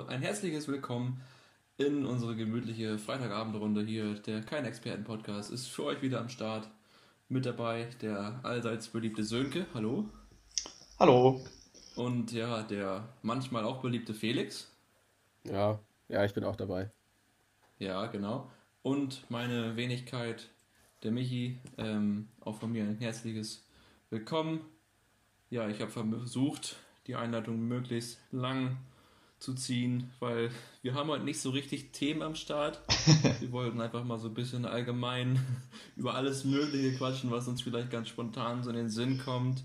Woche ein herzliches Willkommen in unsere gemütliche Freitagabendrunde hier. Der Kein Experten-Podcast ist für euch wieder am Start. Mit dabei der allseits beliebte Sönke. Hallo. Hallo. Und ja, der manchmal auch beliebte Felix. Ja, ja, ich bin auch dabei. Ja, genau. Und meine Wenigkeit, der Michi, ähm, auch von mir ein herzliches Willkommen. Ja, ich habe versucht, die Einleitung möglichst lang zu ziehen, weil wir haben heute nicht so richtig Themen am Start. Wir wollten einfach mal so ein bisschen allgemein über alles Mögliche quatschen, was uns vielleicht ganz spontan so in den Sinn kommt.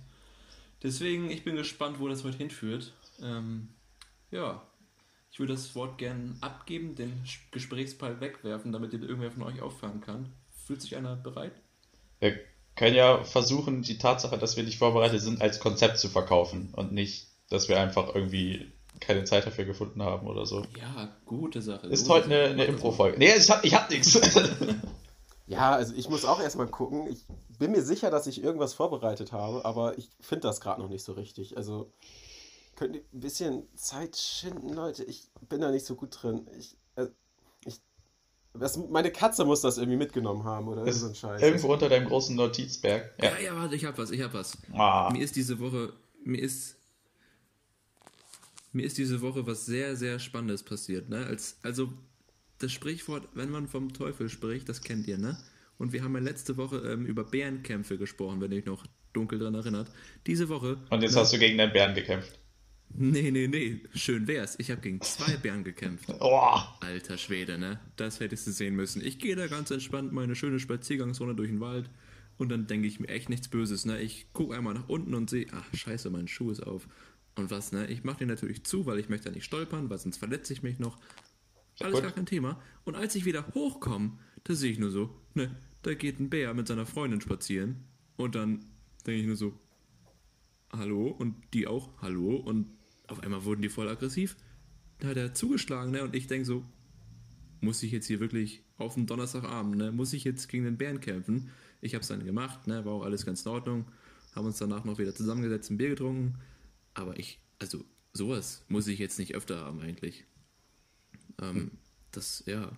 Deswegen, ich bin gespannt, wo das heute hinführt. Ähm, ja, ich würde das Wort gerne abgeben, den Gesprächsball wegwerfen, damit ihr irgendwer von euch auffangen kann. Fühlt sich einer bereit? Wir können ja versuchen, die Tatsache, dass wir nicht vorbereitet sind, als Konzept zu verkaufen und nicht, dass wir einfach irgendwie keine Zeit dafür gefunden haben oder so. Ja, gute Sache. Ist heute eine, eine Impro-Folge. Nee, ich hab, ich hab nichts. Ja, also ich muss auch erstmal gucken. Ich bin mir sicher, dass ich irgendwas vorbereitet habe, aber ich finde das gerade noch nicht so richtig. Also könnt ihr ein bisschen Zeit schinden, Leute? Ich bin da nicht so gut drin. Ich, äh, ich, das, meine Katze muss das irgendwie mitgenommen haben oder irgend so ein Scheiß. Irgendwo unter deinem großen Notizberg. Ja. Ja, ja, warte, ich hab was, ich hab was. Ah. Mir ist diese Woche, mir ist, mir ist diese Woche was sehr, sehr Spannendes passiert, ne? Als, also, das Sprichwort, wenn man vom Teufel spricht, das kennt ihr, ne? Und wir haben ja letzte Woche ähm, über Bärenkämpfe gesprochen, wenn ihr euch noch dunkel dran erinnert. Diese Woche. Und jetzt ne, hast du gegen den Bären gekämpft. Nee, nee, nee. Schön wär's. Ich habe gegen zwei Bären gekämpft. Oh. Alter Schwede, ne? Das hättest du sehen müssen. Ich gehe da ganz entspannt meine schöne Spaziergangsrunde durch den Wald und dann denke ich mir echt nichts Böses, ne? Ich gucke einmal nach unten und sehe, ach scheiße, mein Schuh ist auf. Und was, ne? Ich mache den natürlich zu, weil ich möchte ja nicht stolpern, weil sonst verletze ich mich noch. Alles gut. gar kein Thema. Und als ich wieder hochkomme, da sehe ich nur so, ne? Da geht ein Bär mit seiner Freundin spazieren und dann denke ich nur so, hallo und die auch, hallo und auf einmal wurden die voll aggressiv. Da hat er zugeschlagen, ne? Und ich denke so, muss ich jetzt hier wirklich auf den Donnerstagabend, ne? Muss ich jetzt gegen den Bären kämpfen? Ich habe es dann gemacht, ne? War auch alles ganz in Ordnung. Haben uns danach noch wieder zusammengesetzt, ein Bier getrunken. Aber ich, also sowas muss ich jetzt nicht öfter haben eigentlich. Ähm, das, ja,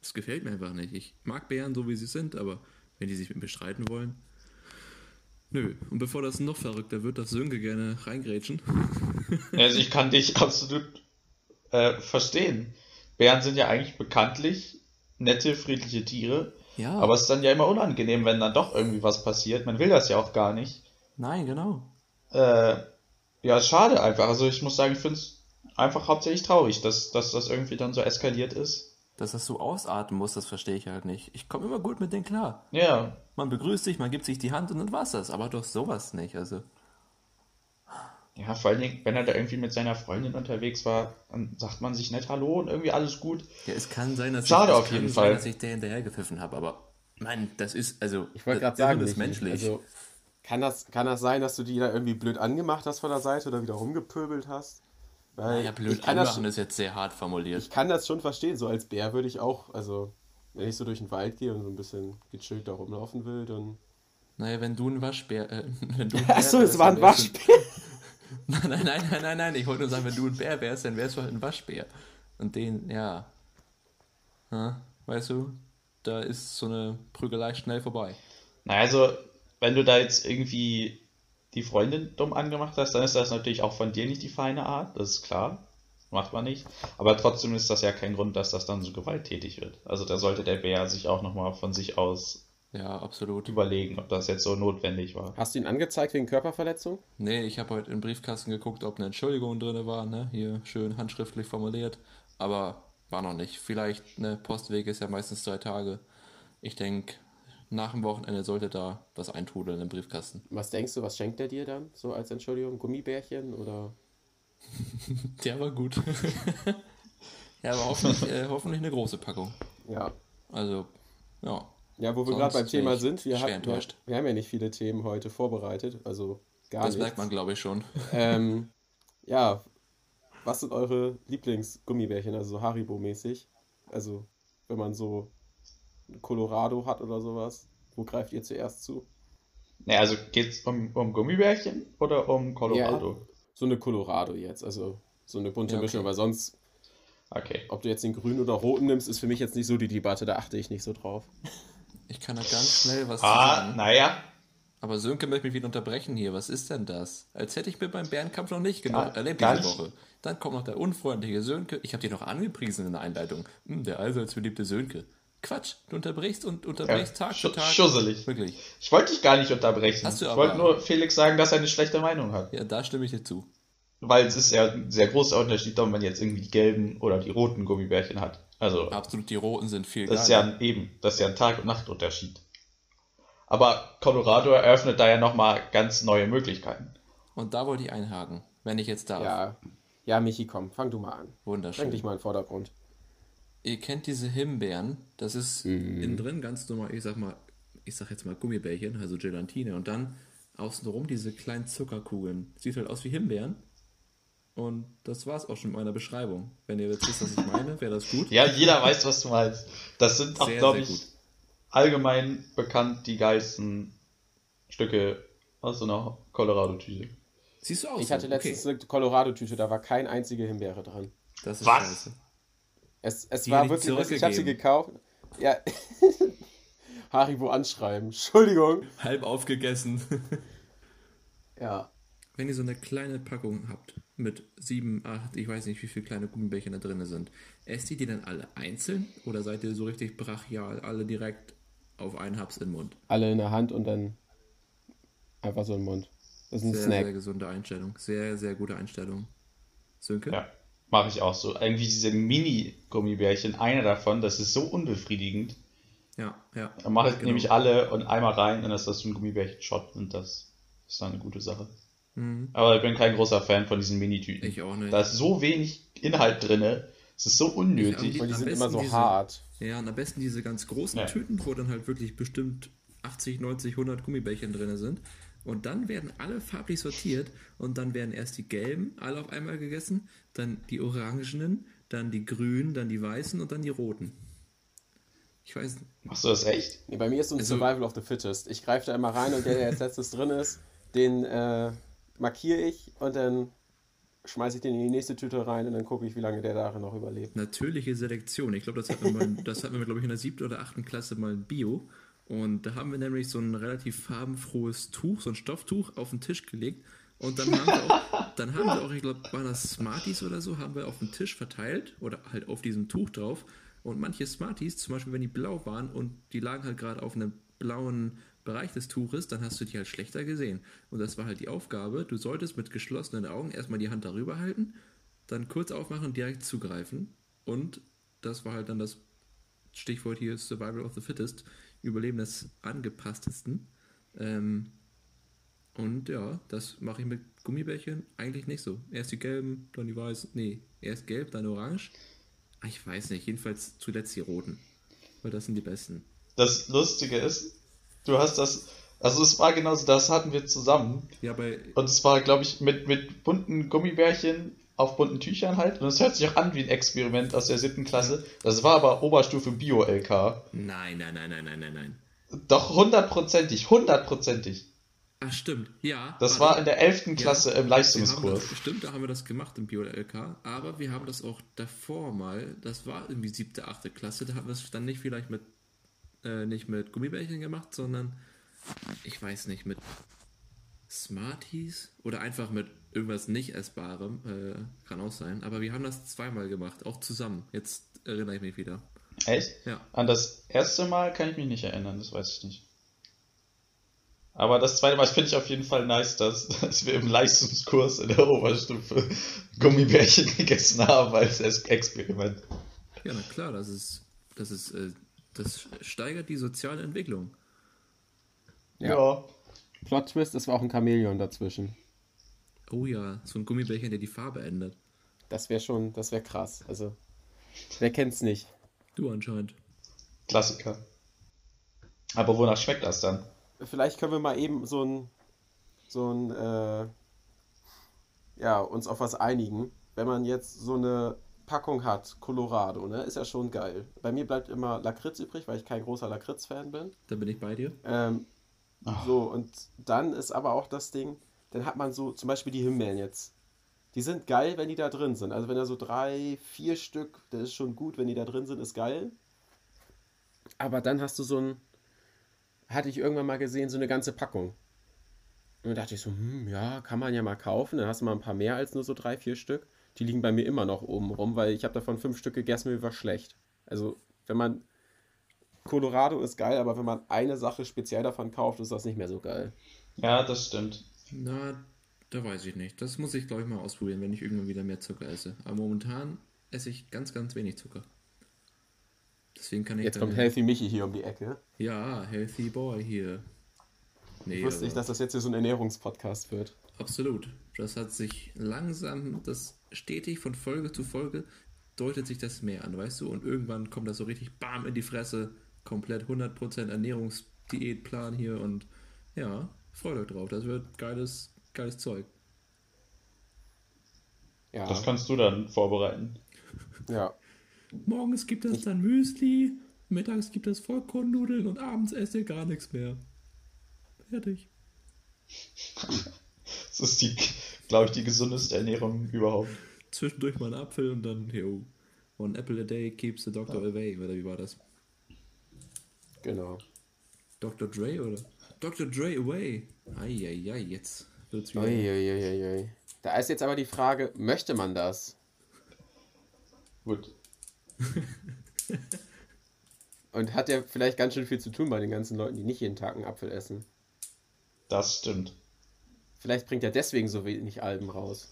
das gefällt mir einfach nicht. Ich mag Bären so, wie sie sind, aber wenn die sich mit mir streiten wollen, nö. Und bevor das noch verrückter wird, darf Sönke gerne reingrätschen. Also ich kann dich absolut äh, verstehen. Bären sind ja eigentlich bekanntlich nette, friedliche Tiere. Ja, Aber es ist dann ja immer unangenehm, wenn dann doch irgendwie was passiert. Man will das ja auch gar nicht. nein, genau. Äh, ja, ist schade einfach. Also ich muss sagen, ich finde es einfach hauptsächlich traurig, dass, dass das irgendwie dann so eskaliert ist. Dass das so ausatmen muss, das verstehe ich halt nicht. Ich komme immer gut mit denen klar. Ja, Man begrüßt sich, man gibt sich die Hand und dann war's das. Aber doch sowas nicht. Also, ja, vor allen Dingen, wenn er da irgendwie mit seiner Freundin unterwegs war, dann sagt man sich nicht Hallo und irgendwie alles gut. ja, es kann sein, dass Schade ich, auf jeden sein, Fall. dass ich der hinterher gepfiffen habe. Aber, Mann, das ist, also, Ich wollte das gerade sagen, ist Michi, menschlich. Also, kann, das, kann das sein, dass du die da irgendwie blöd angemacht hast von der Seite oder wieder rumgepöbelt hast? Weil ja, blöd ich kann, das, anmachen ist jetzt sehr hart formuliert. ich kann das schon verstehen. So als Bär würde ich auch, also wenn ich so durch den Wald gehe und so ein bisschen gechillt da rumlaufen will, dann. Naja, wenn du ein Waschbär, äh, wenn du ein Achso, Bär es wärst, war ein Waschbär. Nein, nein, nein, nein, nein, nein. Ich wollte nur sagen, wenn du ein Bär wärst, dann wärst du halt ein Waschbär. Und den, ja. ja. Weißt du, da ist so eine Prügelei schnell vorbei. Na, also, wenn du da jetzt irgendwie die Freundin dumm angemacht hast, dann ist das natürlich auch von dir nicht die feine Art, das ist klar. Macht man nicht. Aber trotzdem ist das ja kein Grund, dass das dann so gewalttätig wird. Also da sollte der Bär sich auch nochmal von sich aus Ja, absolut. überlegen, ob das jetzt so notwendig war. Hast du ihn angezeigt wegen Körperverletzung? Nee, ich habe heute im Briefkasten geguckt, ob eine Entschuldigung drin war, ne? Hier schön handschriftlich formuliert. Aber war noch nicht. Vielleicht, ne, Postweg ist ja meistens drei Tage. Ich denke, nach dem Wochenende sollte da was eintrudeln im Briefkasten. Was denkst du, was schenkt er dir dann so als Entschuldigung? Gummibärchen oder? Der war gut. ja, aber hoffentlich, äh, hoffentlich eine große Packung. Ja. Also, ja. Ja, wo wir gerade beim Thema sind, wir, hatten, wir, wir haben ja nicht viele Themen heute vorbereitet, also gar Das nichts. merkt man, glaube ich, schon. Ähm, ja, was sind eure Lieblingsgummibärchen, also so Haribo-mäßig? Also, wenn man so Colorado hat oder sowas, wo greift ihr zuerst zu? Naja, also geht's um, um Gummibärchen oder um Colorado? So eine Colorado jetzt, also so eine bunte Ja, okay. Mischung, weil sonst Okay. Ob du jetzt den grünen oder roten nimmst, ist für mich jetzt nicht so die Debatte, da achte ich nicht so drauf. Ich kann da ganz schnell was Ah, sagen. naja. Aber Sönke möchte mich wieder unterbrechen hier. Was ist denn das? Als hätte ich mir beim Bärenkampf noch nicht genug Gar- erlebt diese. Woche. Dann kommt noch der unfreundliche Sönke. Ich habe dich noch angepriesen in der Einleitung. Hm, der allseits beliebte Sönke. Quatsch, du unterbrichst und unterbrichst Ja, Tag für Tag. schusselig. Wirklich. Ich wollte dich gar nicht unterbrechen. Hast du ich aber- wollte nur Felix sagen, dass er eine schlechte Meinung hat. Ja, da stimme ich dir zu. Weil es ist ja ein sehr großer Unterschied, ob man jetzt irgendwie die gelben oder die roten Gummibärchen hat. Also, Absolut, die roten sind viel das ist ja ein, eben, das ist ja ein Tag- und Nachtunterschied. Aber Colorado eröffnet da ja nochmal ganz neue Möglichkeiten. Und da wollte ich einhaken, wenn ich jetzt darf. Ja. Ja, Michi, komm, fang du mal an. Bring Wunderschön. dich mal in den Vordergrund. Ihr kennt diese Himbeeren, das ist innen drin ganz normal, ich sag mal, ich sag jetzt mal Gummibärchen, also Gelatine und dann außenrum diese kleinen Zuckerkugeln. Sieht halt aus wie Himbeeren. Und das war's auch schon mit meiner Beschreibung. Wenn ihr jetzt wisst, was ich meine, wäre das gut. Ja, jeder weiß, was du meinst. Das sind auch, glaube ich, gut. allgemein bekannt die geilsten Stücke aus so einer Colorado-Tüte. Siehst du aus? Ich hatte letztens eine Colorado-Tüte, da war kein einzige Himbeere dran. Das ist Was? scheiße. Es, es Die war wirklich, ich habe sie gekauft. Ja. Haribo anschreiben. Entschuldigung. Halb aufgegessen. Ja. Wenn ihr so eine kleine Packung habt mit sieben, acht, ich weiß nicht, wie viele kleine Gummibärchen da drin sind, esst ihr die dann alle einzeln oder seid ihr so richtig brachial, alle direkt auf einen Haps in den Mund? Alle in der Hand und dann einfach so im Mund. Das ist ein Sehr, Snack. sehr gesunde Einstellung. Sehr, sehr gute Einstellung. Sönke? Ja, mache ich auch so. Irgendwie diese Mini-Gummibärchen, einer davon, das ist so unbefriedigend. Ja, ja. Dann mache ich Genau. nämlich alle und einmal rein und dann ist das so ein Gummibärchen-Shot und das ist dann eine gute Sache. Aber ich bin kein großer Fan von diesen Mini-Tüten. Mhm. Ich auch nicht. Da ist so wenig Inhalt drin. Es ist so unnötig. Ich Und die Am sind immer so diese- hart. Ja, und am besten diese ganz großen Ja. Tüten, wo dann halt wirklich bestimmt 80, 90, 100 Gummibärchen drin sind. Und dann werden alle farblich sortiert und dann werden erst die gelben alle auf einmal gegessen, dann die orangenen, dann die grünen, dann die weißen und dann die roten. Ich weiß, Machst du das echt? Nee, bei mir ist so ein Also- Survival of the Fittest. Ich greife da immer rein und der, der als letztes drin ist, den äh, markiere ich und dann schmeiße ich den in die nächste Tüte rein und dann gucke ich, wie lange der darin noch überlebt. natürliche Selektion. Ich glaube, das hatten wir, mal, das hatten wir glaube ich, in der siebten oder achten Klasse mal in Bio. Und da haben wir nämlich so ein relativ farbenfrohes Tuch, so ein Stofftuch auf den Tisch gelegt. Und dann haben wir auch, dann haben wir auch, ich glaube, waren das Smarties oder so, haben wir auf den Tisch verteilt oder halt auf diesem Tuch drauf. Und manche Smarties, zum Beispiel, wenn die blau waren und die lagen halt gerade auf einem blauen Bereich des Tuches, dann hast du die halt schlechter gesehen. Und das war halt die Aufgabe. Du solltest mit geschlossenen Augen erstmal die Hand darüber halten, dann kurz aufmachen und direkt zugreifen. Und das war halt dann das Stichwort hier Survival of the Fittest, Überleben des Angepasstesten. Ähm, und ja, das mache ich mit Gummibärchen eigentlich nicht so. Erst die gelben, dann die weißen. Nee, erst gelb, dann orange. Ah, Ich weiß nicht, jedenfalls zuletzt die roten. Weil das sind die besten. Das Lustige ist, du hast das, also es war genauso, das hatten wir zusammen. Ja, bei. Und es war, glaube ich, mit, mit bunten Gummibärchen auf bunten Tüchern halt. Und es hört sich auch an wie ein Experiment aus der siebten Klasse. Das war aber Oberstufe Bio-LK. Nein, nein, nein, nein, nein, nein, nein. Doch hundertprozentig, hundertprozentig. Ach, stimmt, ja. Das war in der elften Klasse im Wir haben Leistungskurs. das, stimmt, da haben wir das gemacht im Bio-LK, aber wir haben das auch davor mal, das war irgendwie siebte, achte Klasse, da haben wir es dann nicht vielleicht mit, äh, nicht mit Gummibärchen gemacht, sondern ich weiß nicht, mit Smarties oder einfach mit irgendwas nicht Essbarem, äh, kann auch sein, aber wir haben das zweimal gemacht, auch zusammen. Jetzt erinnere ich mich wieder. Echt? Ja. An das erste Mal kann ich mich nicht erinnern, das weiß ich nicht. Aber das zweite Mal finde ich auf jeden Fall nice, dass, dass wir im Leistungskurs in der Oberstufe Gummibärchen gegessen haben als Es- Experiment. Ja, na klar, das ist, das ist, äh, das steigert die soziale Entwicklung. Ja. Plot-Twist, es war auch ein Chamäleon dazwischen. Oh ja, so ein Gummibärchen, der die Farbe ändert. Das wäre schon, das wäre krass. Also, wer kennt's nicht? Du anscheinend. Klassiker. Aber wonach schmeckt das dann? Vielleicht können wir mal eben so ein, so ein, äh, ja, uns auf was einigen. Wenn man jetzt so eine Packung hat, Colorado, ne, ist ja schon geil. Bei mir bleibt immer Lakritz übrig, weil ich kein großer Lakritz-Fan bin. Da bin ich bei dir. Ähm, so, und dann ist aber auch das Ding, dann hat man so zum Beispiel die Himbeeren jetzt. die sind geil, wenn die da drin sind. Also wenn da so drei, vier Stück, das ist schon gut, wenn die da drin sind, ist geil. Aber dann hast du so ein, hatte ich irgendwann mal gesehen, so eine ganze Packung. Und dann dachte ich so, hm, ja, kann man ja mal kaufen. Dann hast du mal ein paar mehr als nur so drei, vier Stück. Die liegen bei mir immer noch oben rum, weil ich habe davon fünf Stück gegessen, mir war schlecht. Also wenn man Colorado ist geil, aber wenn man eine Sache speziell davon kauft, ist das nicht mehr so geil. Ja, das stimmt. Na, da weiß ich nicht. Das muss ich, glaube ich, mal ausprobieren, wenn ich irgendwann wieder mehr Zucker esse. Aber momentan esse ich ganz, ganz wenig Zucker. Deswegen kann ich. Jetzt kommt Healthy Michi hier um die Ecke. Ja, Healthy Boy hier. Nee, Ich wusste nicht, dass das jetzt hier so ein Ernährungspodcast wird. absolut. Das hat sich langsam, das stetig von Folge zu Folge deutet sich das mehr an, weißt du? Und irgendwann kommt das so richtig bam in die Fresse. Komplett 100% Ernährungsdiätplan hier und ja, freut euch drauf. Das wird geiles, geiles Zeug. Ja. Das kannst du dann vorbereiten. ja. Morgens gibt es dann Müsli, mittags gibt es Vollkornnudeln und abends esst ihr gar nichts mehr. Fertig. Das ist die, glaube ich, die gesundeste Ernährung überhaupt. Zwischendurch mal einen Apfel und dann, yo, one apple a day keeps the doctor away. Oder wie war das? Genau. Dr. Dre oder? Dr. Dre away. Eieiei, jetzt wird's wieder. Da ist jetzt aber die Frage, möchte man das? Gut. Und hat ja vielleicht ganz schön viel zu tun bei den ganzen Leuten, die nicht jeden Tag einen Apfel essen. Das stimmt. Vielleicht bringt er deswegen so wenig Alben raus.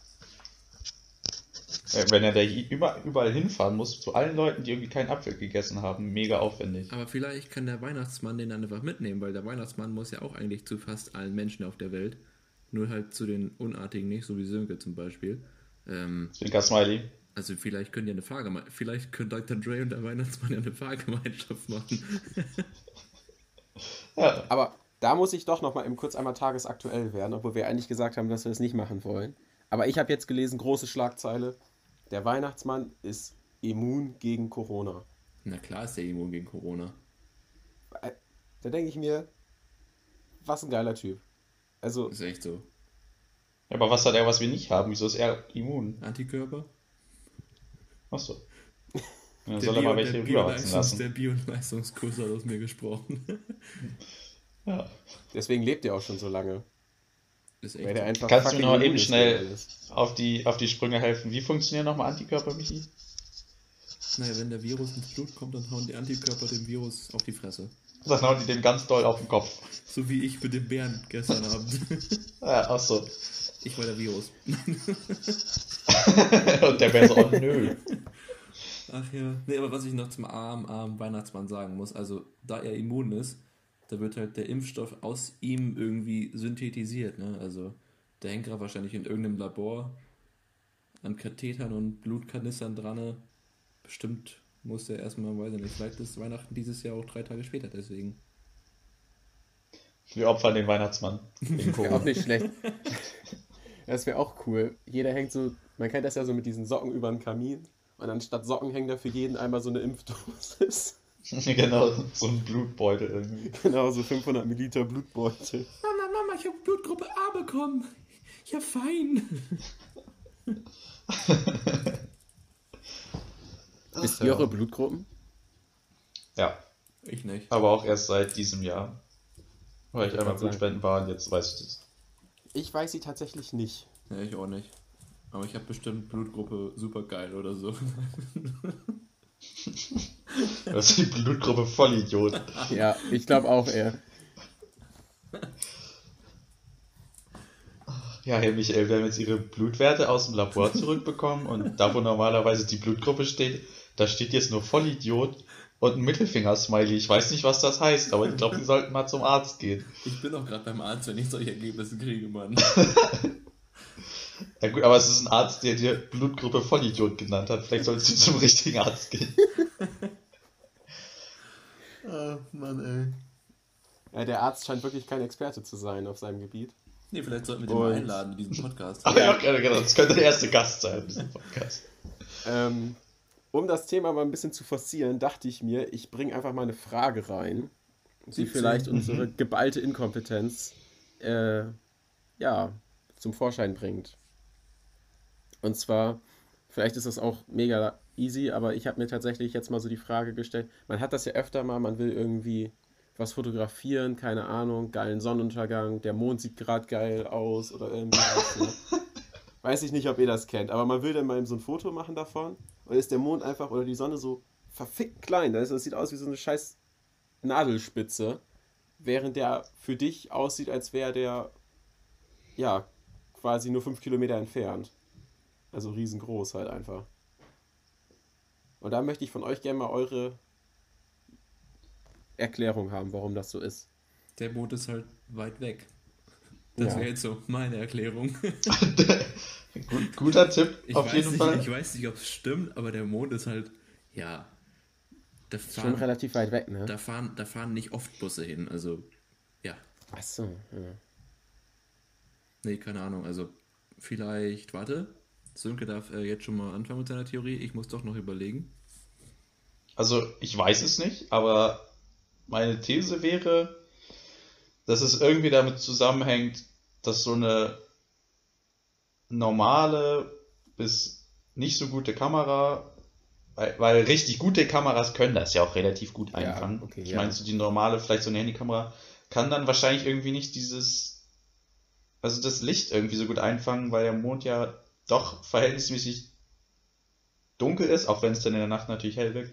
Äh, Wenn er da über, überall hinfahren muss, zu allen Leuten, die irgendwie keinen Apfel gegessen haben, mega aufwendig. Aber vielleicht kann der Weihnachtsmann den dann einfach mitnehmen, weil der Weihnachtsmann muss ja auch eigentlich zu fast allen Menschen auf der Welt. Nur halt zu den Unartigen nicht, so wie Sönke zum Beispiel. Ähm, Zwinker Smiley. also vielleicht können die eine Fahrgemeinschaft, vielleicht können Dr. Dre und der Weihnachtsmann ja eine Fahrgemeinschaft machen. Ja, Aber da muss ich doch noch mal eben kurz einmal tagesaktuell werden, obwohl wir eigentlich gesagt haben, dass wir das nicht machen wollen. Aber ich habe jetzt gelesen, große Schlagzeile, der Weihnachtsmann ist immun gegen Corona. Na klar ist der immun gegen Corona. Äh, Da denke ich mir, was ein geiler Typ. Also, Ist echt so. aber was hat er, was wir nicht haben? Wieso ist er immun? Antikörper? Achso. Dann Der soll er mal welche der rüberwachsen lassen. Der Bio-Leistungskurs hat aus mir gesprochen. Ja. deswegen lebt er auch schon so lange. Ist Weil echt so. einfach Kannst du fucking noch eben ist schnell-. Auf die, auf die Sprünge helfen. Wie funktionieren nochmal Antikörper, Michi? Naja, wenn der Virus ins Blut kommt, dann hauen die Antikörper dem Virus auf die Fresse. Dann hauen die dem ganz doll auf den Kopf. So wie ich mit dem Bären gestern Abend. Ja, achso. Ich war der Virus. Und der wäre so, oh nö. Ach ja. Nee, aber was ich noch zum armen, armen Weihnachtsmann sagen muss, also da er immun ist, da wird halt der Impfstoff aus ihm irgendwie synthetisiert, ne? Also der hängt gerade wahrscheinlich in irgendeinem Labor an Kathetern und Blutkanistern dran. Bestimmt muss der erstmal, weiß ich nicht, vielleicht ist Weihnachten dieses Jahr auch drei Tage später, deswegen. Wir opfern den Weihnachtsmann. Wäre auch nicht schlecht. Das wäre auch cool. Jeder hängt so, man kennt das ja so mit diesen Socken über den Kamin. Und anstatt Socken hängt da für jeden einmal so eine Impfdosis. genau, so ein Blutbeutel irgendwie. genau, so 500 Milliliter Blutbeutel. Mama, Mama, ich habe Blutgruppe A bekommen. Ja, fein. Wisst ihr eure Blutgruppen? Ja, Ich nicht. aber auch erst seit diesem Jahr. Weil ich Ich einmal. Blutspenden war und jetzt weiß ich das. Ich weiß sie tatsächlich nicht. Ja, ich auch nicht. Aber ich habe bestimmt Blutgruppe super geil oder so. Das ist die Blutgruppe Vollidiot. Ja, ich glaube auch eher. Ja, Herr Michael, wir haben jetzt Ihre Blutwerte aus dem Labor zurückbekommen und da, wo normalerweise die Blutgruppe steht, da steht jetzt nur Vollidiot und ein Mittelfinger-Smiley. Ich weiß nicht, was das heißt, aber ich glaube, Sie sollten mal zum Arzt gehen. Ich bin auch gerade beim Arzt, wenn ich solche Ergebnisse kriege, Mann. Ja gut, aber es ist ein Arzt, der dir Blutgruppe Vollidiot genannt hat. Vielleicht solltest du zum richtigen Arzt gehen. Ah, Mann, ey. Ja, der Arzt scheint wirklich kein Experte zu sein auf seinem Gebiet. Nee, vielleicht sollten wir den mal Und- einladen in diesen Podcast. Aber ja, genau, genau, das könnte der erste Gast sein in diesem Podcast. Ähm, um das Thema mal ein bisschen zu forcieren, dachte ich mir, ich bringe einfach mal eine Frage rein, die 17. vielleicht unsere geballte Inkompetenz äh, ja, zum Vorschein bringt. Und zwar, vielleicht ist das auch mega easy, aber ich habe mir tatsächlich jetzt mal so die Frage gestellt, man hat das ja öfter mal, man will irgendwie was fotografieren, keine Ahnung, geilen Sonnenuntergang, der Mond sieht gerade geil aus oder irgendwas. Ne? Weiß ich nicht, ob ihr das kennt, aber man will dann mal so ein Foto machen davon und ist der Mond einfach oder die Sonne so verfickt klein. Das sieht aus wie so eine scheiß Nadelspitze, während der für dich aussieht, als wäre der ja quasi nur fünf Kilometer entfernt. Also riesengroß halt einfach. Und da möchte ich von euch gerne mal eure Erklärung haben, warum das so ist. Der Mond ist halt weit weg. Das Ja. wäre jetzt so meine Erklärung. Gut, guter Tipp, Ich auf weiß jeden nicht, Fall. Ich weiß nicht, ob es stimmt, aber der Mond ist halt, ja. Da Schon fahren, relativ weit weg, ne? da fahren, da fahren nicht oft Busse hin. Also, ja. Achso, ja. Nee, keine Ahnung. Also, vielleicht, warte. Sönke darf äh, jetzt schon mal anfangen mit seiner Theorie. Ich muss doch noch überlegen. Also, ich weiß es nicht, aber meine These wäre, dass es irgendwie damit zusammenhängt, dass so eine normale bis nicht so gute Kamera, weil, weil richtig gute Kameras können das ja auch relativ gut Ja, einfangen. okay, ich ja. meine, so die normale, vielleicht so eine Handykamera, kann dann wahrscheinlich irgendwie nicht dieses, also das Licht irgendwie so gut einfangen, weil der Mond ja doch verhältnismäßig dunkel ist, auch wenn es dann in der Nacht natürlich hell wirkt.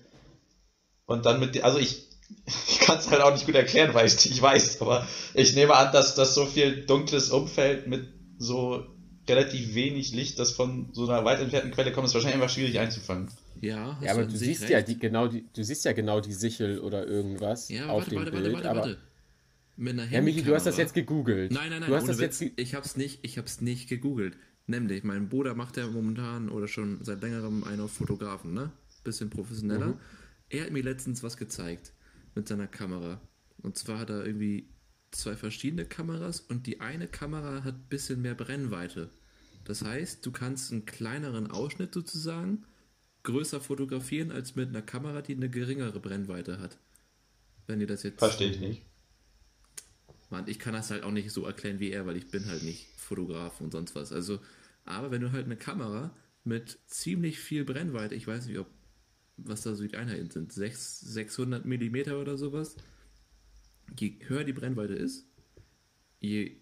Und dann mit, also ich, ich kann es halt auch nicht gut erklären, weil ich es nicht weiß, aber ich nehme an, dass das so viel dunkles Umfeld mit so relativ wenig Licht, das von so einer weit entfernten Quelle kommt, ist wahrscheinlich einfach schwierig einzufangen. Ja, Ja, aber du siehst recht. ja die, genau die, du siehst ja genau die Sichel oder irgendwas Ja, auf warte, dem warte, Bild. warte, warte, aber warte. Mit einer ja, Michi, du hast das jetzt gegoogelt. Nein, nein, nein, du hast das Witz. jetzt ich hab's nicht, ich hab's nicht gegoogelt. Nämlich, mein Bruder macht ja momentan oder schon seit längerem einen auf Fotografen, ne? Bisschen professioneller. Mhm. Er hat mir letztens was gezeigt mit seiner Kamera. Und zwar hat er irgendwie zwei verschiedene Kameras und die eine Kamera hat ein bisschen mehr Brennweite. Das heißt, du kannst einen kleineren Ausschnitt sozusagen größer fotografieren als mit einer Kamera, die eine geringere Brennweite hat. Wenn ihr das jetzt. Verstehe ich nicht. Mann, ich kann das halt auch nicht so erklären wie er, weil ich bin halt nicht Fotograf und sonst was. Also, aber wenn du halt eine Kamera mit ziemlich viel Brennweite, ich weiß nicht, ob was da so die Einheiten sind, 6, 600 Millimeter oder sowas, je höher die Brennweite ist, je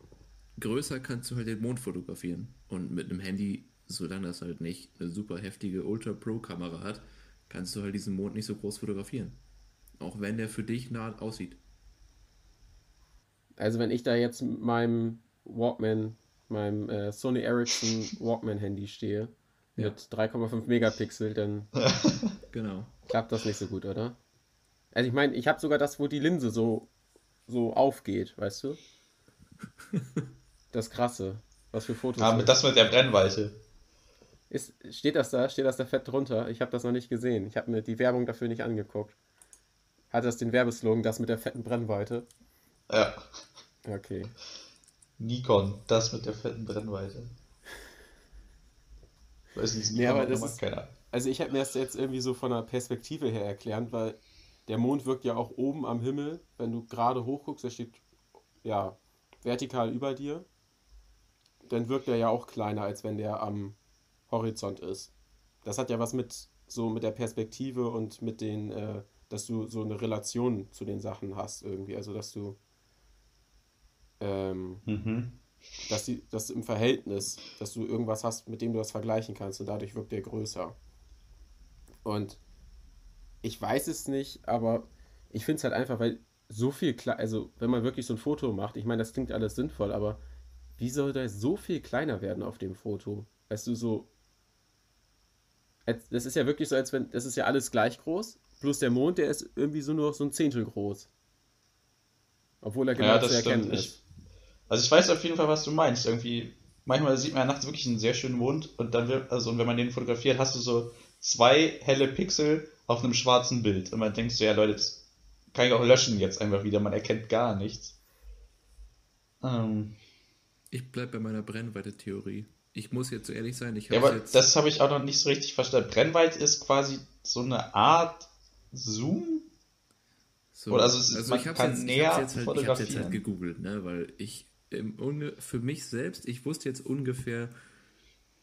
größer kannst du halt den Mond fotografieren. Und mit einem Handy, solange das halt nicht eine super heftige Ultra Pro Kamera hat, kannst du halt diesen Mond nicht so groß fotografieren. Auch wenn der für dich nah aussieht. Also wenn ich da jetzt mit meinem Walkman, meinem äh, Sony Ericsson Walkman Handy stehe, Ja. mit 3,5 Megapixel, dann Genau. klappt das nicht so gut, oder? Also ich meine, ich habe sogar das, wo die Linse so, so aufgeht, weißt du? Das krasse. Was für Fotos. Aber das mit der Brennweite. Ist, steht das da? Steht das da fett drunter? Ich habe das noch nicht gesehen. Ich habe mir die Werbung dafür nicht angeguckt. Hat das den Werbeslogan, das mit der fetten Brennweite? Ja. Okay. Nikon, das mit der fetten Brennweite. Weiß nicht, ist Nee, Nikon aber das ist- keine Ahnung. Also ich hätte mir das jetzt irgendwie so von der Perspektive her erklärt, weil der Mond wirkt ja auch oben am Himmel, wenn du gerade hochguckst, der steht ja vertikal über dir, dann wirkt er ja auch kleiner, als wenn der am Horizont ist. Das hat ja was mit so mit der Perspektive und mit den, äh, dass du so eine Relation zu den Sachen hast irgendwie, also dass du ähm, Mhm. dass, die, dass im Verhältnis, dass du irgendwas hast, mit dem du das vergleichen kannst und dadurch wirkt der größer. Und ich weiß es nicht, aber ich finde es halt einfach, weil so viel klar, also wenn man wirklich so ein Foto macht, ich meine, das klingt alles sinnvoll, aber wie soll das so viel kleiner werden auf dem Foto? Weißt du, so. Das ist ja wirklich so, als wenn, das ist ja alles gleich groß, plus der Mond, der ist irgendwie so nur so ein Zehntel groß. Obwohl er genau Ja, zu erkennen stimmt. ist. Also ich weiß auf jeden Fall, was du meinst. Irgendwie, manchmal sieht man ja nachts wirklich einen sehr schönen Mond und dann wird, also und wenn man den fotografiert, hast du so zwei helle Pixel auf einem schwarzen Bild. Und man denkt so, ja Leute, das kann ich auch löschen jetzt einfach wieder, man erkennt gar nichts. Ähm, Ich bleib bei meiner Brennweite-Theorie. Ich muss jetzt so ehrlich sein, ich ja, habe aber jetzt. das habe ich auch noch nicht so richtig verstanden. Brennweite ist quasi so eine Art Zoom? so, oder also es ist- man ich hab's kann jetzt, halt, jetzt fotografieren. halt gegoogelt, ne, weil ich für mich selbst, ich wusste jetzt ungefähr,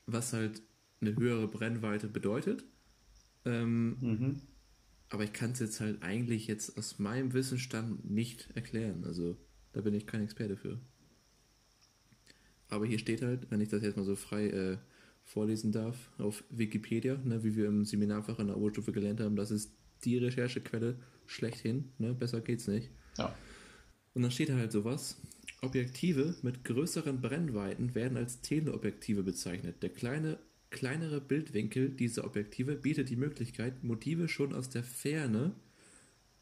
was halt eine höhere Brennweite bedeutet. Ähm, Mhm. aber ich kann es jetzt halt eigentlich jetzt aus meinem Wissensstand nicht erklären. Also da bin ich kein Experte für. Aber hier steht halt, wenn ich das jetzt mal so frei äh, vorlesen darf, auf Wikipedia, ne, wie wir im Seminarfach in der Oberstufe gelernt haben, das ist die Recherchequelle schlechthin. Ne, besser geht's nicht. Ja. Und dann steht da halt sowas. Objektive mit größeren Brennweiten werden als Teleobjektive bezeichnet. Der kleine, kleinere Bildwinkel dieser Objektive bietet die Möglichkeit, Motive schon aus der Ferne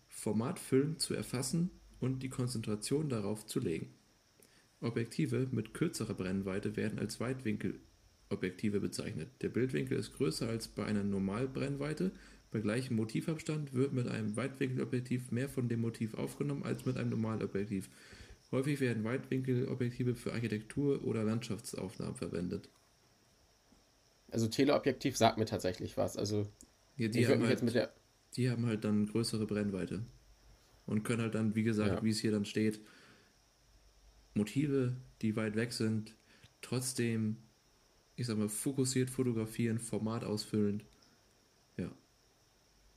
formatfüllend zu erfassen und die Konzentration darauf zu legen. Objektive mit kürzerer Brennweite werden als Weitwinkelobjektive bezeichnet. Der Bildwinkel ist größer als bei einer Normalbrennweite. Bei gleichem Motivabstand wird mit einem Weitwinkelobjektiv mehr von dem Motiv aufgenommen als mit einem Normalobjektiv. Häufig werden Weitwinkelobjektive für Architektur- oder Landschaftsaufnahmen verwendet. Also Teleobjektiv sagt mir tatsächlich was. Also Ja, die, haben halt, jetzt mit der. die haben halt dann größere Brennweite. Und können halt dann, wie gesagt, Ja. wie es hier dann steht, Motive, die weit weg sind, trotzdem, ich sag mal, fokussiert fotografieren, Format ausfüllend. Ja.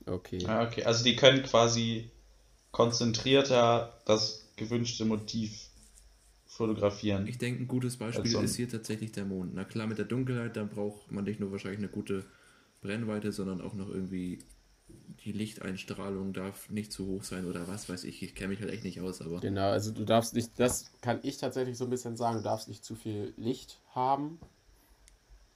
Okay. Ah, okay. Also die können quasi konzentrierter das gewünschte Motiv fotografieren. Ich denke, ein gutes Beispiel Also- ist hier tatsächlich der Mond. Na klar, mit der Dunkelheit, dann braucht man nicht nur wahrscheinlich eine gute Brennweite, sondern auch noch irgendwie die Lichteinstrahlung darf nicht zu hoch sein oder was weiß ich. Ich kenne mich halt echt nicht aus, aber Genau, also du darfst nicht, das kann ich tatsächlich so ein bisschen sagen, du darfst nicht zu viel Licht haben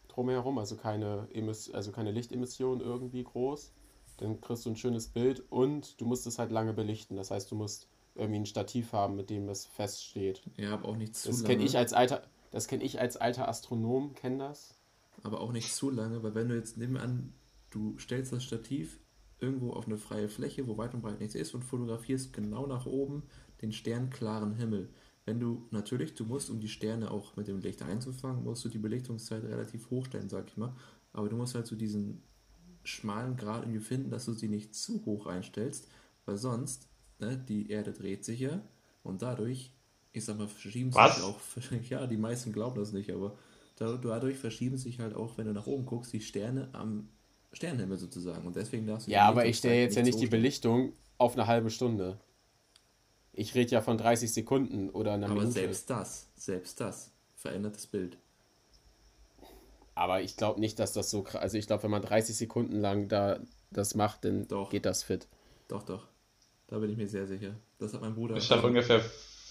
drumherum, also keine, Emiss also keine Lichtemission irgendwie groß. Dann kriegst du ein schönes Bild und du musst es halt lange belichten. Das heißt, du musst irgendwie ein Stativ haben, mit dem es feststeht. ja, aber auch nicht zu Das lange. ich als alter, das kenne ich als alter Astronom, kenne das. aber auch nicht zu lange, weil wenn du jetzt, nehmen wir an, du stellst das Stativ irgendwo auf eine freie Fläche, wo weit und breit nichts ist und fotografierst genau nach oben den sternklaren Himmel. Wenn du, natürlich, du musst, um die Sterne auch mit dem Licht einzufangen, musst du die Belichtungszeit relativ hoch stellen, sag ich mal. Aber du musst halt so diesen schmalen Grad irgendwie finden, dass du sie nicht zu hoch einstellst, weil sonst, ne, die Erde dreht sich ja und dadurch, ich sag mal, verschieben Was? sich auch, ja, die meisten glauben das nicht, aber da- dadurch verschieben sich halt auch, wenn du nach oben guckst, die Sterne am Sternenhimmel sozusagen und deswegen darfst du Ja, aber ich stelle jetzt ja nicht die Belichtung auf eine halbe Stunde. Ich rede ja von 30 Sekunden oder einer. Aber Minute. selbst das, selbst das verändert das Bild. Aber ich glaube nicht, dass das so krass. Also ich glaube, wenn man 30 Sekunden lang da das macht, dann Doch. geht das fit. Doch, doch. Da bin ich mir sehr sicher. Das hat mein Bruder. Ich habe ungefähr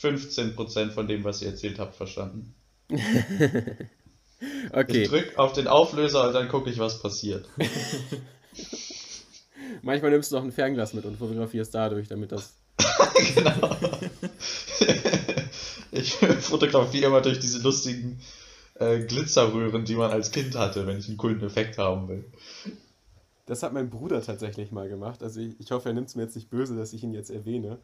15% von dem, was ihr erzählt habt, verstanden. Okay. Ich drück auf den Auflöser und dann gucke ich, was passiert. Manchmal nimmst du noch ein Fernglas mit und fotografierst dadurch, damit das. genau. ich fotografiere immer durch diese lustigen äh, Glitzerröhren, die man als Kind hatte, wenn ich einen coolen Effekt haben will. Das hat mein Bruder tatsächlich mal gemacht. Also ich, ich hoffe, er nimmt es mir jetzt nicht böse, dass ich ihn jetzt erwähne.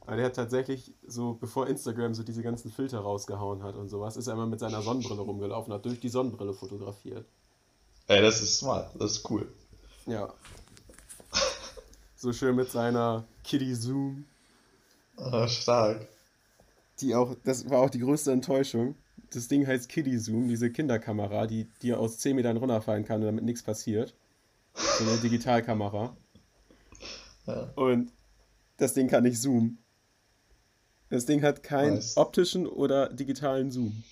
Aber der hat tatsächlich so, bevor Instagram so diese ganzen Filter rausgehauen hat und sowas, ist er immer mit seiner Sonnenbrille rumgelaufen, hat durch die Sonnenbrille fotografiert. Ey, das ist smart, das ist cool. Ja. So schön mit seiner Kitty Zoom. Ah, stark. Die auch, das war auch die größte Enttäuschung. Das Ding heißt Kitty Zoom, diese Kinderkamera, die dir aus 10 Metern runterfallen kann und damit nichts passiert. So eine Digitalkamera. Ja. Und das Ding kann nicht zoomen. Das Ding hat keinen Nice. optischen oder digitalen Zoom.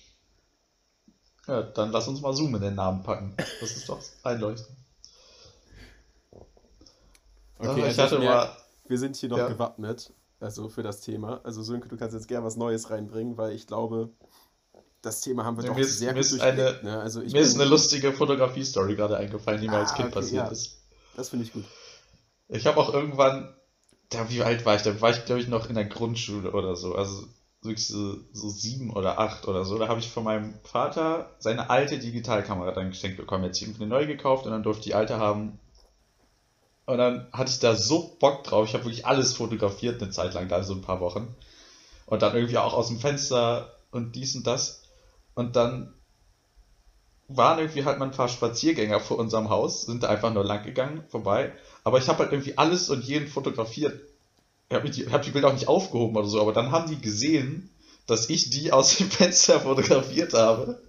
ja, dann lass uns mal Zoom in den Namen packen. Das ist doch einleuchtend. Okay, ich also hatte ich merk, mal. wir sind hier noch Ja. gewappnet, also für das Thema. Also Sönke, du kannst jetzt gerne was Neues reinbringen, weil ich glaube, das Thema haben wir doch mir ist- sehr mir gut eine- ne? also Mir ist eine lustige Fotografie-Story gerade eingefallen, die mir als Ah, Kind okay, passiert ja. ist. Das finde ich gut. Ich habe auch irgendwann, da, wie alt war ich? Da war ich, glaube ich, noch in der Grundschule oder so. Also wirklich so, so sieben oder acht oder so. Da habe ich von meinem Vater seine alte Digitalkamera dann geschenkt bekommen. Jetzt irgendwie eine neue gekauft und dann durfte ich die alte haben. Und dann hatte ich da so Bock drauf. Ich habe wirklich alles fotografiert eine Zeit lang, da so ein paar Wochen. Und dann irgendwie auch aus dem Fenster und dies und das. Und dann waren irgendwie halt mal ein paar Spaziergänger vor unserem Haus, sind da einfach nur lang gegangen, vorbei. Aber ich habe halt irgendwie alles und jeden fotografiert. Ich habe die, hab die Bilder auch nicht aufgehoben oder so, aber dann haben die gesehen, dass ich die aus dem Fenster fotografiert habe.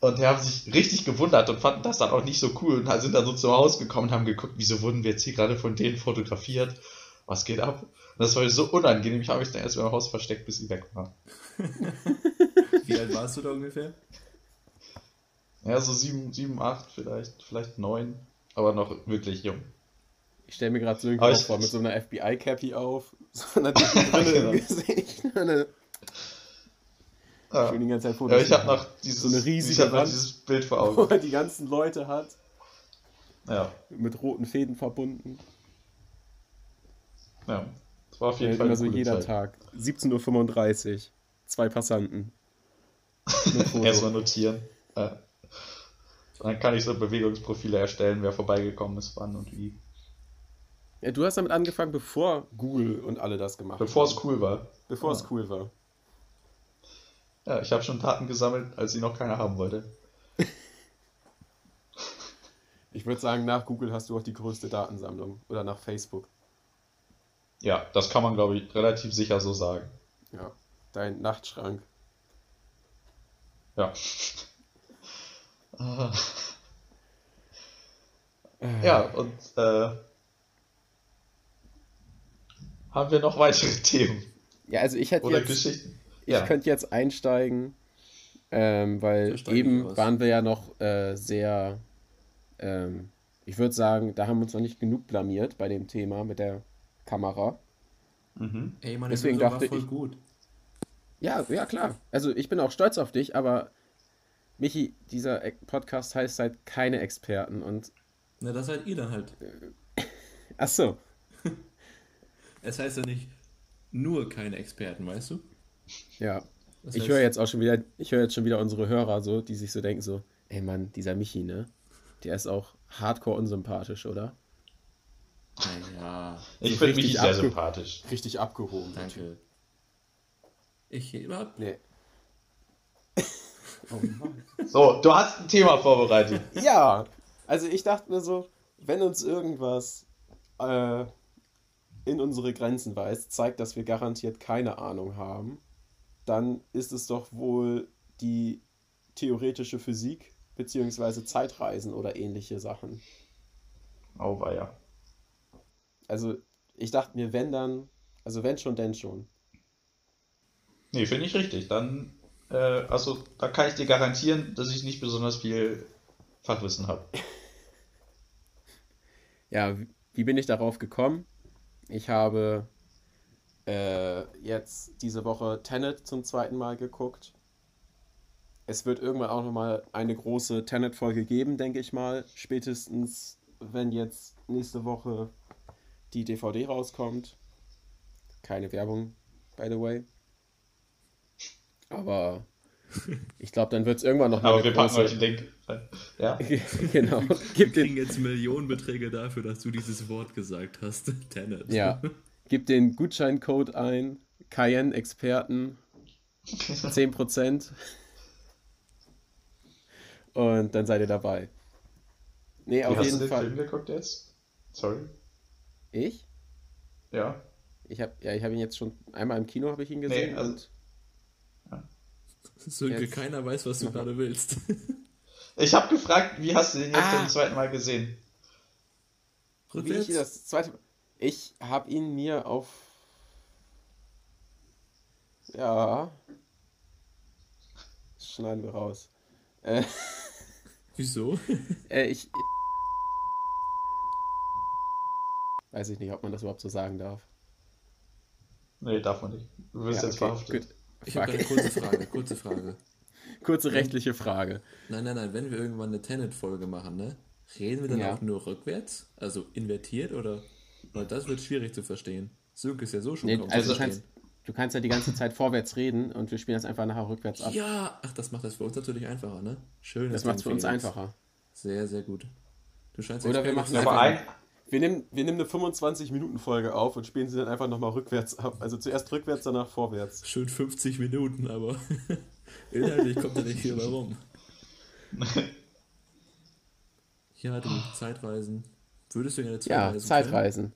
Und die haben sich richtig gewundert und fanden das dann auch nicht so cool und sind dann so zum Haus gekommen und haben geguckt, wieso wurden wir jetzt hier gerade von denen fotografiert? Was geht ab? Und das war so unangenehm. Ich habe mich dann erst mal im Haus versteckt, bis sie weg war. Wie alt warst du da ungefähr? Ja, so sieben, sieben, acht, vielleicht, vielleicht neun, aber noch wirklich jung. Ich stelle mir gerade so irgendwie ich- vor, mit so einer FBI-Cappy auf, so einer dicken Brille Genau. im Gesicht. Eine, Ja, schön die ganze Zeit Fotos ja ich habe noch dieses, So eine riesige ich hab noch Wand. dieses Bild vor Wo Augen. er die ganzen Leute hat, Ja, mit roten Fäden verbunden. ja. Das war auf Ja, jeden Fall immer eine so jeder Zeit. Tag. 17.35 Uhr. Zwei Passanten. Erstmal notieren. Ja. Dann kann ich so Bewegungsprofile erstellen, wer vorbeigekommen ist, wann und wie. Ja, du hast damit angefangen, bevor Google und alle das gemacht Bevor haben. es cool war. Bevor Ja. es cool war. Ja, ich habe schon Daten gesammelt, als sie noch keiner haben wollte. Ich würde sagen, nach Google hast du auch die größte Datensammlung. Oder nach Facebook. Ja, das kann man, glaube ich, relativ sicher so sagen. Ja. Dein Nachtschrank. Ja. Äh, ja, und äh, haben wir noch weitere Themen Ja, also ich hätte oder jetzt. Geschichten? Ich Ja. könnte jetzt einsteigen, ähm, weil eben waren wir ja noch äh, sehr, ähm, ich würde sagen, da haben wir uns noch nicht genug blamiert bei dem Thema mit der Kamera. Mhm. Ey, meine Deswegen Lösung dachte war voll ich- gut. Ja, ja, klar. Also ich bin auch stolz auf dich, aber Michi, dieser Podcast heißt halt keine Experten und Na, das seid ihr dann halt. ach so, Es heißt ja nicht nur keine Experten, weißt du? ja. Das Ich höre jetzt auch schon wieder, ich höre jetzt schon wieder unsere Hörer so, die sich so denken so, ey Mann, dieser Michi, ne? Der ist auch hardcore unsympathisch, oder? Naja, Ich So finde mich richtig sehr sympathisch. Richtig abgehoben. danke. Ich überhaupt. Nee. Oh Mann. So, du hast ein Thema vorbereitet. Ja, also ich dachte mir so, wenn uns irgendwas äh, in unsere Grenzen weist, zeigt, dass wir garantiert keine Ahnung haben, dann ist es doch wohl die theoretische Physik beziehungsweise Zeitreisen oder ähnliche Sachen. War ja. Also ich dachte mir, wenn dann, also wenn schon, denn schon. Nee, finde ich richtig. Dann, äh, also, da kann ich dir garantieren, dass ich nicht besonders viel Fachwissen habe. Ja, wie- bin ich darauf gekommen? Ich habe äh, jetzt diese Woche Tenet zum zweiten Mal geguckt. Es wird irgendwann auch nochmal eine große Tenet-Folge geben, denke ich mal. Spätestens, wenn jetzt nächste Woche die DVD rauskommt. Keine Werbung, by the way. Aber ich glaube, dann wird es irgendwann noch mal Aber wir packen große... euch einen Link. rein. Ja? genau. Wir Gib den, kriegen jetzt Millionenbeträge dafür, dass du dieses Wort gesagt hast. Tenet. Ja, gib den Gutscheincode ein, Cayenne-Experten, 10%. Und dann seid ihr dabei. Nee, Wie auf hast du jeden den Fall. Film geguckt jetzt? Sorry. Ich? Ja. Ich habe ja, ich habe ihn jetzt schon einmal im Kino habe ich ihn gesehen Nee, also- und Sönke, Jetzt. keiner weiß, was du gerade willst. Ich habe gefragt, wie hast du den jetzt Ah. zum zweiten Mal gesehen? wie ich Rückwärts? das zweite ich habe ihn mir auf ja das schneiden wir raus. Äh, Wieso? Äh, ich. Weiß ich nicht, ob man das überhaupt so sagen darf. Nee, darf man nicht. Du wirst Ja, jetzt okay, verhaftet. gut. Ich habe eine kurze Frage, kurze Frage. Kurze rechtliche Frage. Nein, nein, nein, wenn wir irgendwann eine Tenet-Folge machen, ne? Reden wir dann Ja. auch nur rückwärts? Also invertiert oder? Weil das wird schwierig zu verstehen. Sönke ist ja so schon Nee, kaum also zu du kannst, verstehen. du kannst ja die ganze Zeit vorwärts reden und wir spielen das einfach nachher rückwärts ab. Ja, ach, das macht das für uns natürlich einfacher, ne? Schön. das macht es für uns einfacher. Sehr, sehr gut. Du scheinst Oder wir machen Aber ein, Wir nehmen, wir nehmen eine 25-Minuten-Folge auf und spielen sie dann einfach nochmal rückwärts ab. Also zuerst rückwärts, danach vorwärts. Schön 50 Minuten, aber inhaltlich kommt da nicht viel bei rum. Ja, du, Zeitreisen. Würdest du gerne Ja, Zeitreisen? können? Zeitreisen.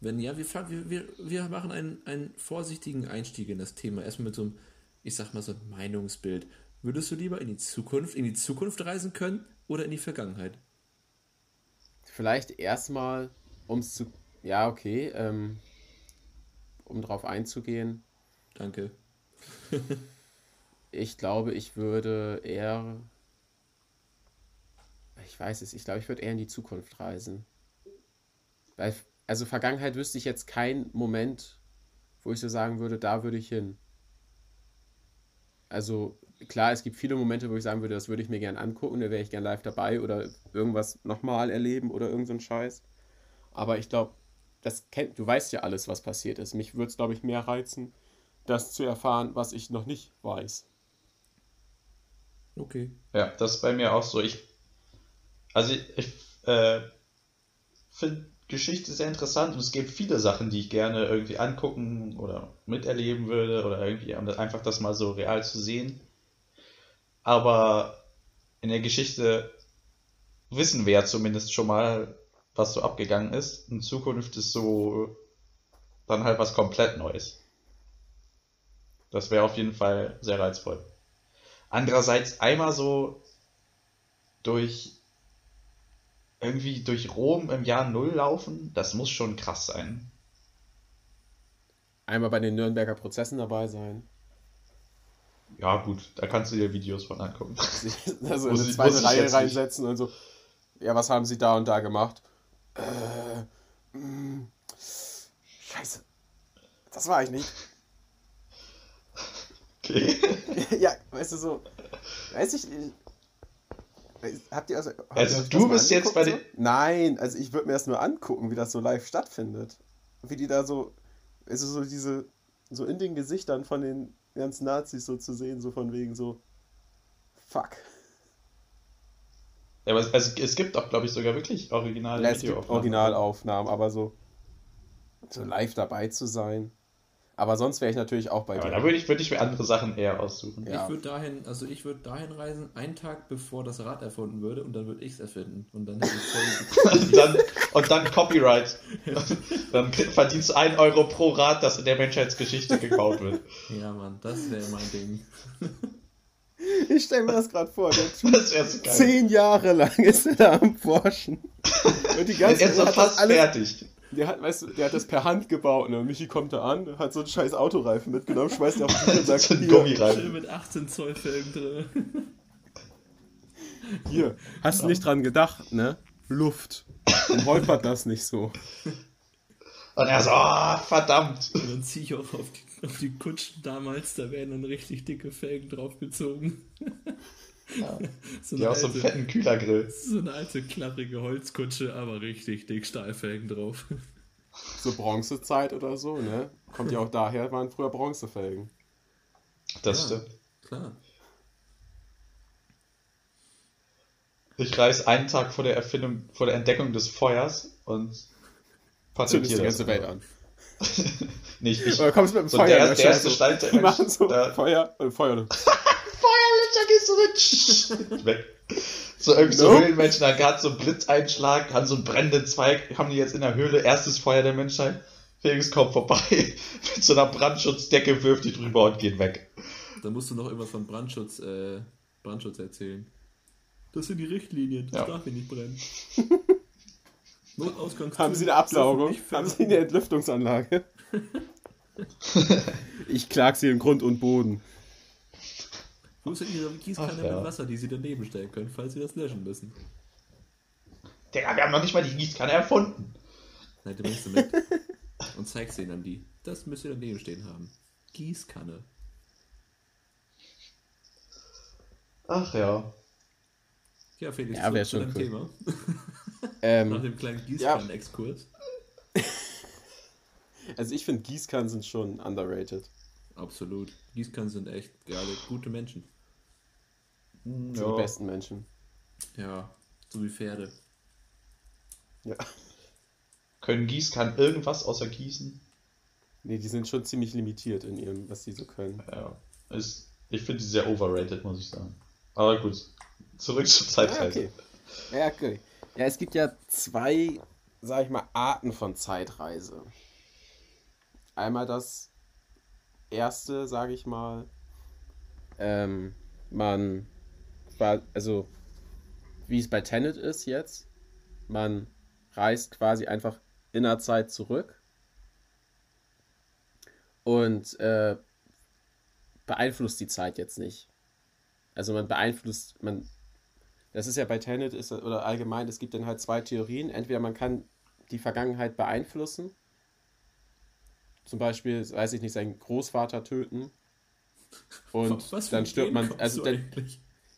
Wenn ja, wir, wir, wir machen einen, einen vorsichtigen Einstieg in das Thema. Erstmal mit so einem, ich sag mal, so einem Meinungsbild. Würdest du lieber in die Zukunft, in die Zukunft reisen können oder in die Vergangenheit? Vielleicht erstmal, um es zu. Ja, okay. Ähm, um drauf einzugehen. Danke. Ich glaube, ich würde eher. Ich weiß es, ich glaube, ich würde eher in die Zukunft reisen. Weil, also Vergangenheit wüsste ich jetzt keinen Moment, wo ich so sagen würde, da würde ich hin. Also klar, es gibt viele Momente, wo ich sagen würde, das würde ich mir gern angucken, da wäre ich gern live dabei oder irgendwas nochmal erleben oder irgend so ein Scheiß. Aber ich glaube, das kennt, du weißt ja alles, was passiert ist. Mich würde es, glaube ich, mehr reizen, das zu erfahren, was ich noch nicht weiß. Okay. Ja, das ist bei mir auch so. Ich, also ich, ich äh, finde Geschichte sehr interessant und es gibt viele Sachen, die ich gerne irgendwie angucken oder miterleben würde oder irgendwie einfach das mal so real zu sehen. Aber in der Geschichte wissen wir ja zumindest schon mal, was so abgegangen ist. In Zukunft ist so dann halt was komplett Neues. Das wäre auf jeden Fall sehr reizvoll. Andererseits einmal so durch irgendwie durch Rom im Jahr Null laufen, das muss schon krass sein. Einmal bei den Nürnberger Prozessen dabei sein. Ja, gut, da kannst du dir Videos von angucken. Also in eine zweite Reihe reinsetzen und so. Ja, was haben sie da und da gemacht? Äh, mh, mm, scheiße. Das war ich nicht. Okay. ja, weißt du so. Weiß ich. Habt ihr also. Also, du bist jetzt bei den. So? Nein, also ich würde mir das nur angucken, wie das so live stattfindet. Wie die da so. Also so diese. So in den Gesichtern von den ganzen Nazis so zu sehen, so von wegen so. Fuck. Ja, aber es, es gibt auch, glaube ich, sogar wirklich originale ja, es gibt Originalaufnahmen, aber so, so live dabei zu sein. Aber sonst wäre ich natürlich auch bei ja, dir. Da würde ich, würd ich mir andere Sachen eher aussuchen. Ja. Ich würde dahin, also ich würde dahin reisen, einen Tag bevor das Rad erfunden würde und dann würde ich es erfinden. Und dann hätte ich voll und, dann, und dann Copyright. dann verdienst du 1 Euro pro Rad, das in der Menschheitsgeschichte gebaut wird. Ja, Mann, das wäre mein Ding. Ich stelle mir das gerade vor. Der typ, so zehn Jahre lang ist er da am Forschen. Und die ganze Zeit. Er ist fast alles, fertig. Der hat, weißt du, der hat das per Hand gebaut, ne? Michi kommt da an, hat so einen scheiß Autoreifen mitgenommen, schmeißt ihn auf den Tisch und sagt, so ein Gummireifen. mit 18 Zoll Felgen drin. Hier, hast du nicht dran gedacht, ne? Luft. Und holpert das nicht so. Und er so, oh, verdammt. Und dann ziehe ich auch auf die, auf die Kutschen damals, da werden dann richtig dicke Felgen draufgezogen. Ja. so die auch so einen fetten Kühlergrill. So eine alte, klapprige Holzkutsche, aber richtig dick Stahlfelgen drauf. So Bronzezeit oder so, ne? Kommt ja auch daher, waren früher Bronzefelgen. Das ja, stimmt. Klar. Ich reise einen Tag vor der Erfindung, vor der Entdeckung des Feuers und patentiere die ganze Welt an. Nicht ich. Oder kommst du mit dem so Feuer der, der erste Stein, der machen so da, Feuer, äh, Feuer. Du mit. Weg. So irgendwie nope. so Höhlenmenschen, da hat so einen Blitzeinschlag, haben so einen brennenden Zweig, haben die jetzt in der Höhle, erstes Feuer der Menschheit. Felix kommt vorbei, mit so einer Brandschutzdecke wirft die drüber und geht weg. Da musst du noch irgendwas von Brandschutz, äh, Brandschutz erzählen. Das sind die Richtlinien, das ja. darf hier nicht brennen. Notausgangstür. Haben Sie eine Absaugung? Haben Sie eine Entlüftungsanlage? ich klag Sie in Grund und Boden. Wo ist denn Ihre Gießkanne Ach, ja. mit Wasser, die Sie daneben stellen können, falls Sie das löschen müssen? Digga, wir haben noch nicht mal die Gießkanne erfunden. Nein, du bringst du mit und zeigst ihnen dann die. Das müsst ihr daneben stehen haben. Gießkanne. Ach ja. Ja, Felix, ja, wäre schon cool. Thema. Ähm, Nach dem kleinen Gießkannen-Exkurs. Ja. Also ich finde Gießkannen sind schon underrated. Absolut. Gießkannen sind echt geile, gute Menschen. Mhm, ja. Die besten Menschen. Ja, so wie Pferde. Ja. Können Gießkannen irgendwas außer Gießen? Nee, die sind schon ziemlich limitiert in ihrem, was sie so können. Ja. Ist, ich finde die sehr overrated, muss ich sagen. Aber gut, zurück zur Zeitreise. Ja, okay. Ja, okay. Ja, es gibt ja zwei, sag ich mal, Arten von Zeitreise. Einmal das erste, sage ich mal, ähm, man war, also wie es bei Tenet ist jetzt, man reist quasi einfach in der Zeit zurück und äh, beeinflusst die Zeit jetzt nicht. Also man beeinflusst, man, das ist ja bei Tenet ist, oder allgemein, es gibt dann halt zwei Theorien. Entweder man kann die Vergangenheit beeinflussen, zum Beispiel, weiß ich nicht, seinen Großvater töten und Was für dann stirbt man, also dann,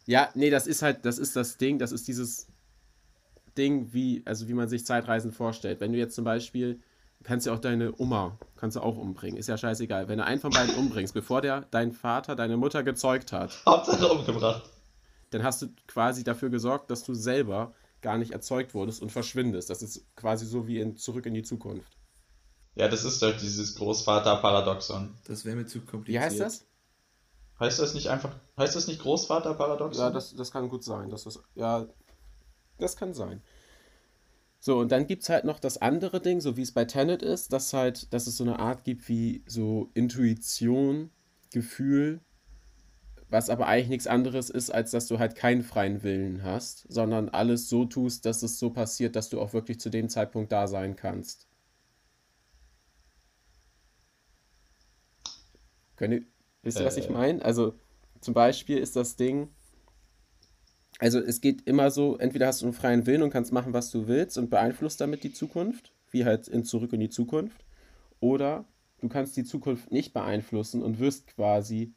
ja, nee, das ist halt, das ist das Ding, das ist dieses Ding, wie, also wie man sich Zeitreisen vorstellt. Wenn du jetzt zum Beispiel, kannst ja auch deine Oma, kannst du auch umbringen, ist ja scheißegal. Wenn du einen von beiden umbringst, bevor der deinen Vater, deine Mutter gezeugt hat, Hauptsache umgebracht. dann hast du quasi dafür gesorgt, dass du selber gar nicht erzeugt wurdest und verschwindest. Das ist quasi so wie in Zurück in die Zukunft. Ja, das ist doch dieses Großvater-Paradoxon. Das wäre mir zu kompliziert. Wie heißt das? Heißt das nicht einfach, heißt das nicht Großvater-Paradoxon? Ja, das, das kann gut sein. Das ist, ja, das kann sein. So, und dann gibt es halt noch das andere Ding, so wie es bei Tenet ist, dass halt, dass es so eine Art gibt wie so Intuition, Gefühl, was aber eigentlich nichts anderes ist, als dass du halt keinen freien Willen hast, sondern alles so tust, dass es so passiert, dass du auch wirklich zu dem Zeitpunkt da sein kannst. Könnt wisst ihr, was ich Äh. meine? Also zum Beispiel ist das Ding, also es geht immer so, entweder hast du einen freien Willen und kannst machen, was du willst und beeinflusst damit die Zukunft, wie halt in Zurück in die Zukunft, oder du kannst die Zukunft nicht beeinflussen und wirst quasi,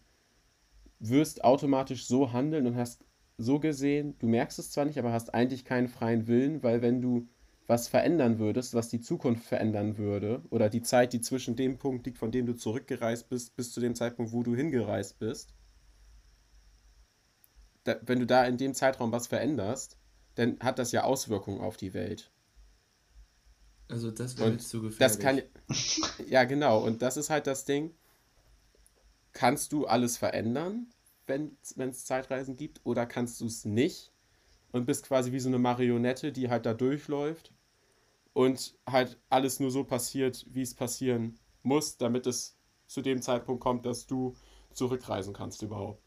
wirst automatisch so handeln und hast so gesehen, du merkst es zwar nicht, aber hast eigentlich keinen freien Willen, weil wenn du was verändern würdest, was die Zukunft verändern würde, oder die Zeit, die zwischen dem Punkt liegt, von dem du zurückgereist bist, bis zu dem Zeitpunkt, wo du hingereist bist, da, wenn du da in dem Zeitraum was veränderst, dann hat das ja Auswirkungen auf die Welt. Also das wäre zu gefährlich. Das kann. Ja, genau. Und das ist halt das Ding. Kannst du alles verändern, wenn es Zeitreisen gibt, oder kannst du es nicht und bist quasi wie so eine Marionette, die halt da durchläuft und halt alles nur so passiert, wie es passieren muss, damit es zu dem Zeitpunkt kommt, dass du zurückreisen kannst überhaupt.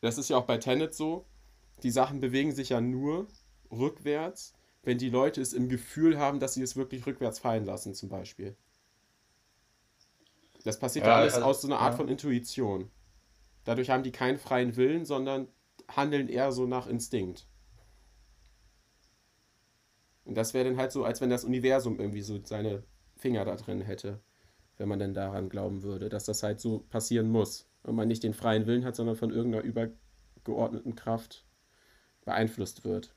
Das ist ja auch bei Tenet so. Die Sachen bewegen sich ja nur rückwärts, wenn die Leute es im Gefühl haben, dass sie es wirklich rückwärts fallen lassen, zum Beispiel. Das passiert ja, alles also- aus so einer Art ja. von Intuition. Dadurch haben die keinen freien Willen, sondern handeln eher so nach Instinkt. Und das wäre dann halt so, als wenn das Universum irgendwie so seine Finger da drin hätte, wenn man denn daran glauben würde, dass das halt so passieren muss. Und man nicht den freien Willen hat, sondern von irgendeiner übergeordneten Kraft beeinflusst wird.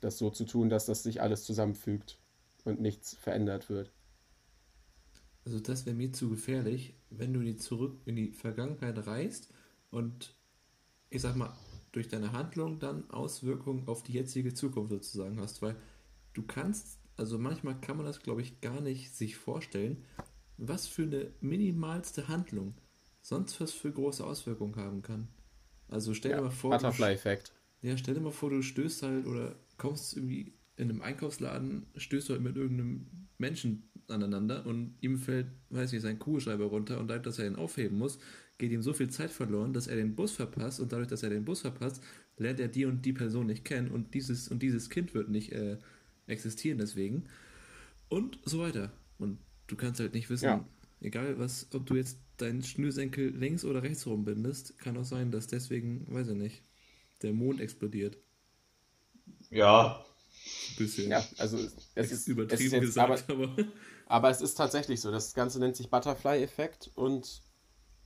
Das so zu tun, dass das sich alles zusammenfügt und nichts verändert wird. Also das wäre mir zu gefährlich, wenn du die zurück in die Vergangenheit reist und ich sag mal durch deine Handlung dann Auswirkungen auf die jetzige Zukunft sozusagen hast, weil du kannst, also manchmal kann man das glaube ich gar nicht sich vorstellen, was für eine minimalste Handlung sonst was für große Auswirkungen haben kann. Also stell dir mal vor, du Butterfly-Effekt. Ja, stell dir mal vor, du stößt halt oder kommst irgendwie in einem Einkaufsladen, stößt du halt mit irgendeinem Menschen aneinander und ihm fällt, weiß nicht, sein Kugelschreiber runter und dadurch, dass er ihn aufheben muss, geht ihm so viel Zeit verloren, dass er den Bus verpasst und dadurch, dass er den Bus verpasst, lernt er die und die Person nicht kennen und dieses und dieses Kind wird nicht äh, existieren deswegen und so weiter. Und du kannst halt nicht wissen, Ja. egal was, ob du jetzt deinen Schnürsenkel links oder rechts rumbindest, kann auch sein, dass deswegen, weiß ich nicht, der Mond explodiert. Ja, Ein bisschen. Ja, also es ist, es übertrieben ist jetzt, gesagt, aber, aber, aber es ist tatsächlich so. Das Ganze nennt sich Butterfly-Effekt und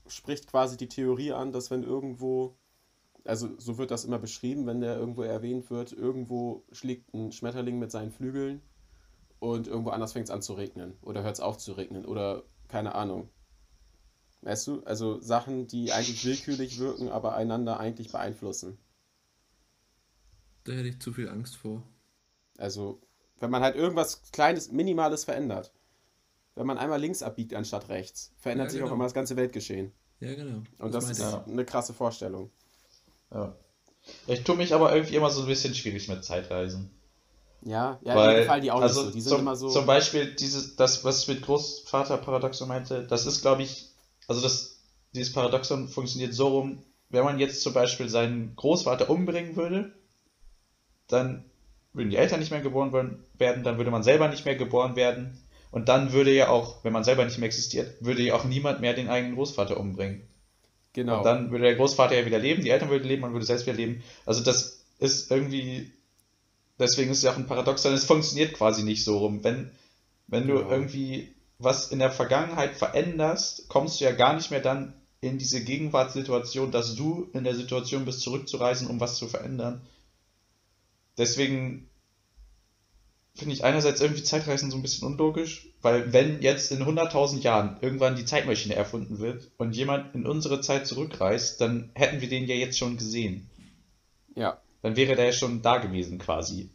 spricht quasi die Theorie an, dass wenn irgendwo, also so wird das immer beschrieben, wenn der irgendwo erwähnt wird, irgendwo schlägt ein Schmetterling mit seinen Flügeln und irgendwo anders fängt es an zu regnen oder hört es auf zu regnen oder keine Ahnung. Weißt du, also Sachen, die eigentlich willkürlich wirken, aber einander eigentlich beeinflussen. da hätte ich zu viel Angst vor. Also, wenn man halt irgendwas Kleines, Minimales verändert. Wenn man einmal links abbiegt anstatt rechts, verändert Ja, sich genau. auf einmal das ganze Weltgeschehen. Ja, genau. Und das, ist meinte Ja. eine krasse Vorstellung. Ja. Ich tue mich aber irgendwie immer so ein bisschen schwierig mit Zeitreisen. Ja, ja, Weil, mir gefallen die auch also nicht so. Die sind zum, immer so. zum Beispiel dieses, das, was ich mit Großvater-Paradoxon meinte, das ist, glaube ich, also das, dieses Paradoxon funktioniert so rum, wenn man jetzt zum Beispiel seinen Großvater umbringen würde, dann würden die Eltern nicht mehr geboren werden, dann würde man selber nicht mehr geboren werden. Und dann würde ja auch, wenn man selber nicht mehr existiert, würde ja auch niemand mehr den eigenen Großvater umbringen. Genau. Und dann würde der Großvater ja wieder leben, die Eltern würden leben, man würde selbst wieder leben. Also das ist irgendwie, deswegen ist es ja auch ein Paradoxon, es funktioniert quasi nicht so rum. Wenn, wenn du genau. irgendwie was in der Vergangenheit veränderst, kommst du ja gar nicht mehr dann in diese Gegenwartssituation, dass du in der Situation bist, zurückzureisen, um was zu verändern. Deswegen finde ich einerseits irgendwie Zeitreisen so ein bisschen unlogisch, weil wenn jetzt in 100.000 Jahren irgendwann die Zeitmaschine erfunden wird und jemand in unsere Zeit zurückreist, dann hätten wir den ja jetzt schon gesehen. Ja. Dann wäre der ja schon da gewesen quasi.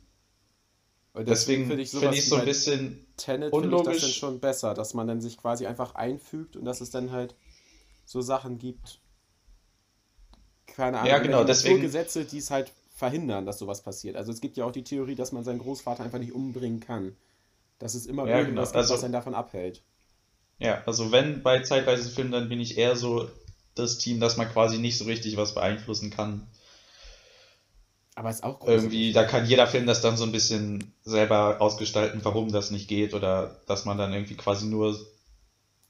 Und deswegen finde ich, find ich so ein bisschen Tenet unlogisch. Ich das dann schon besser, dass man dann sich quasi einfach einfügt und dass es dann halt so Sachen gibt. Keine Ahnung. Ja, genau. Deswegen Gesetze, die es halt verhindern, dass sowas passiert. Also es gibt ja auch die Theorie, dass man seinen Großvater einfach nicht umbringen kann. Dass es immer ja, irgendwas genau. gibt, also, was einen davon abhält. Ja, also wenn bei Zeitreisefilmen, dann bin ich eher so das Team, dass man quasi nicht so richtig was beeinflussen kann. Aber ist auch gruselig. Irgendwie, da kann jeder Film das dann so ein bisschen selber ausgestalten, warum das nicht geht oder dass man dann irgendwie quasi nur,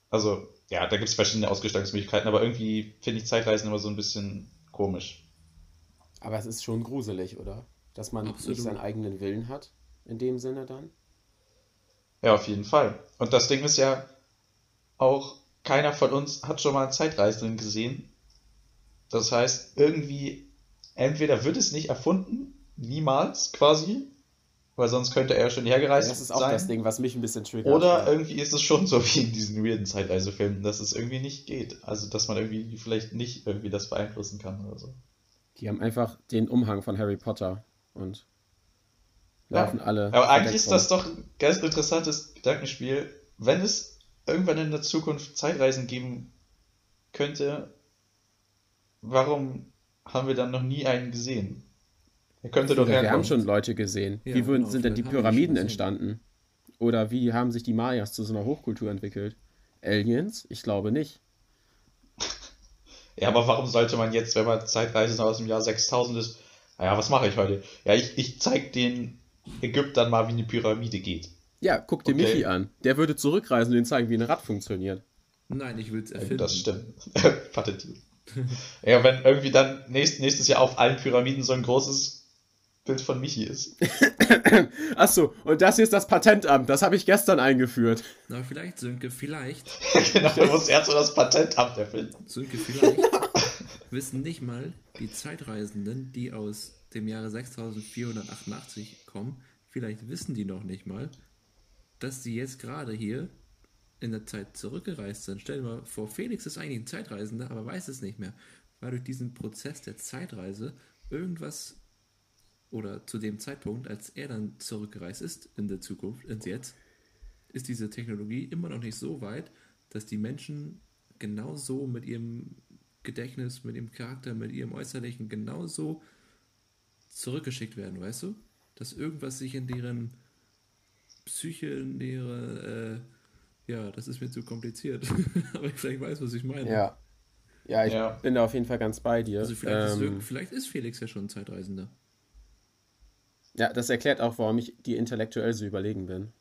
also ja, da gibt es verschiedene Ausgestaltungsmöglichkeiten, aber irgendwie finde ich Zeitreisen immer so ein bisschen komisch. Aber es ist schon gruselig, oder? Dass man Absolut. nicht seinen eigenen Willen hat, in dem Sinne dann? Ja, auf jeden Fall. Und das Ding ist ja, auch keiner von uns hat schon mal Zeitreisenden gesehen. Das heißt, irgendwie, entweder wird es nicht erfunden, niemals quasi, weil sonst könnte er schon hergereist sein. Das ist auch sein. das Ding, was mich ein bisschen triggert. Oder ja. irgendwie ist es schon so wie in diesen weirden Zeitreisefilmen, dass es irgendwie nicht geht. Also, dass man irgendwie vielleicht nicht irgendwie das beeinflussen kann oder so. Die haben einfach den Umhang von Harry Potter und laufen ja. alle. Aber eigentlich ist das doch ein ganz interessantes Gedankenspiel. Wenn es irgendwann in der Zukunft Zeitreisen geben könnte, warum haben wir dann noch nie einen gesehen? Er könnte doch Wir haben schon Leute gesehen. Ja, wie genau, sind denn die Pyramiden entstanden? Oder wie haben sich die Mayas zu so einer Hochkultur entwickelt? Aliens? Ich glaube nicht. Ja, aber warum sollte man jetzt, wenn man Zeitreisen aus dem Jahr 6000 ist, naja, was mache ich heute? Ja, ich, ich zeig den Ägyptern mal, wie eine Pyramide geht. Ja, guck dir okay. Michi an. Der würde zurückreisen und ihnen zeigen, wie ein Rad funktioniert. Nein, ich will es erfinden. Das stimmt. Patentiert. ja, wenn irgendwie dann nächst, nächstes Jahr auf allen Pyramiden so ein großes Bild von Michi ist. Achso, und das hier ist das Patentamt. Das habe ich gestern eingeführt. Na, vielleicht, Sönke, vielleicht. genau, du musst erst so das Patentamt erfinden. Sönke, vielleicht wissen nicht mal die Zeitreisenden, die aus dem Jahre 6488 kommen, vielleicht wissen die noch nicht mal, dass sie jetzt gerade hier in der Zeit zurückgereist sind. Stell dir mal vor, Felix ist eigentlich ein Zeitreisender, aber weiß es nicht mehr, weil durch diesen Prozess der Zeitreise irgendwas oder zu dem Zeitpunkt, als er dann zurückgereist ist in der Zukunft, ins Jetzt, ist diese Technologie immer noch nicht so weit, dass die Menschen genauso mit ihrem Gedächtnis, mit ihrem Charakter, mit ihrem Äußerlichen genauso zurückgeschickt werden, weißt du? Dass irgendwas sich in deren Psyche, in ihre, äh, ja, das ist mir zu kompliziert, aber ich vielleicht weiß, was ich meine. Ja. Ja, ich ja. bin da auf jeden Fall ganz bei dir. Also vielleicht, ähm, ist, vielleicht ist Felix ja schon ein Zeitreisender. Ja, das erklärt auch, warum ich dir intellektuell so überlegen bin.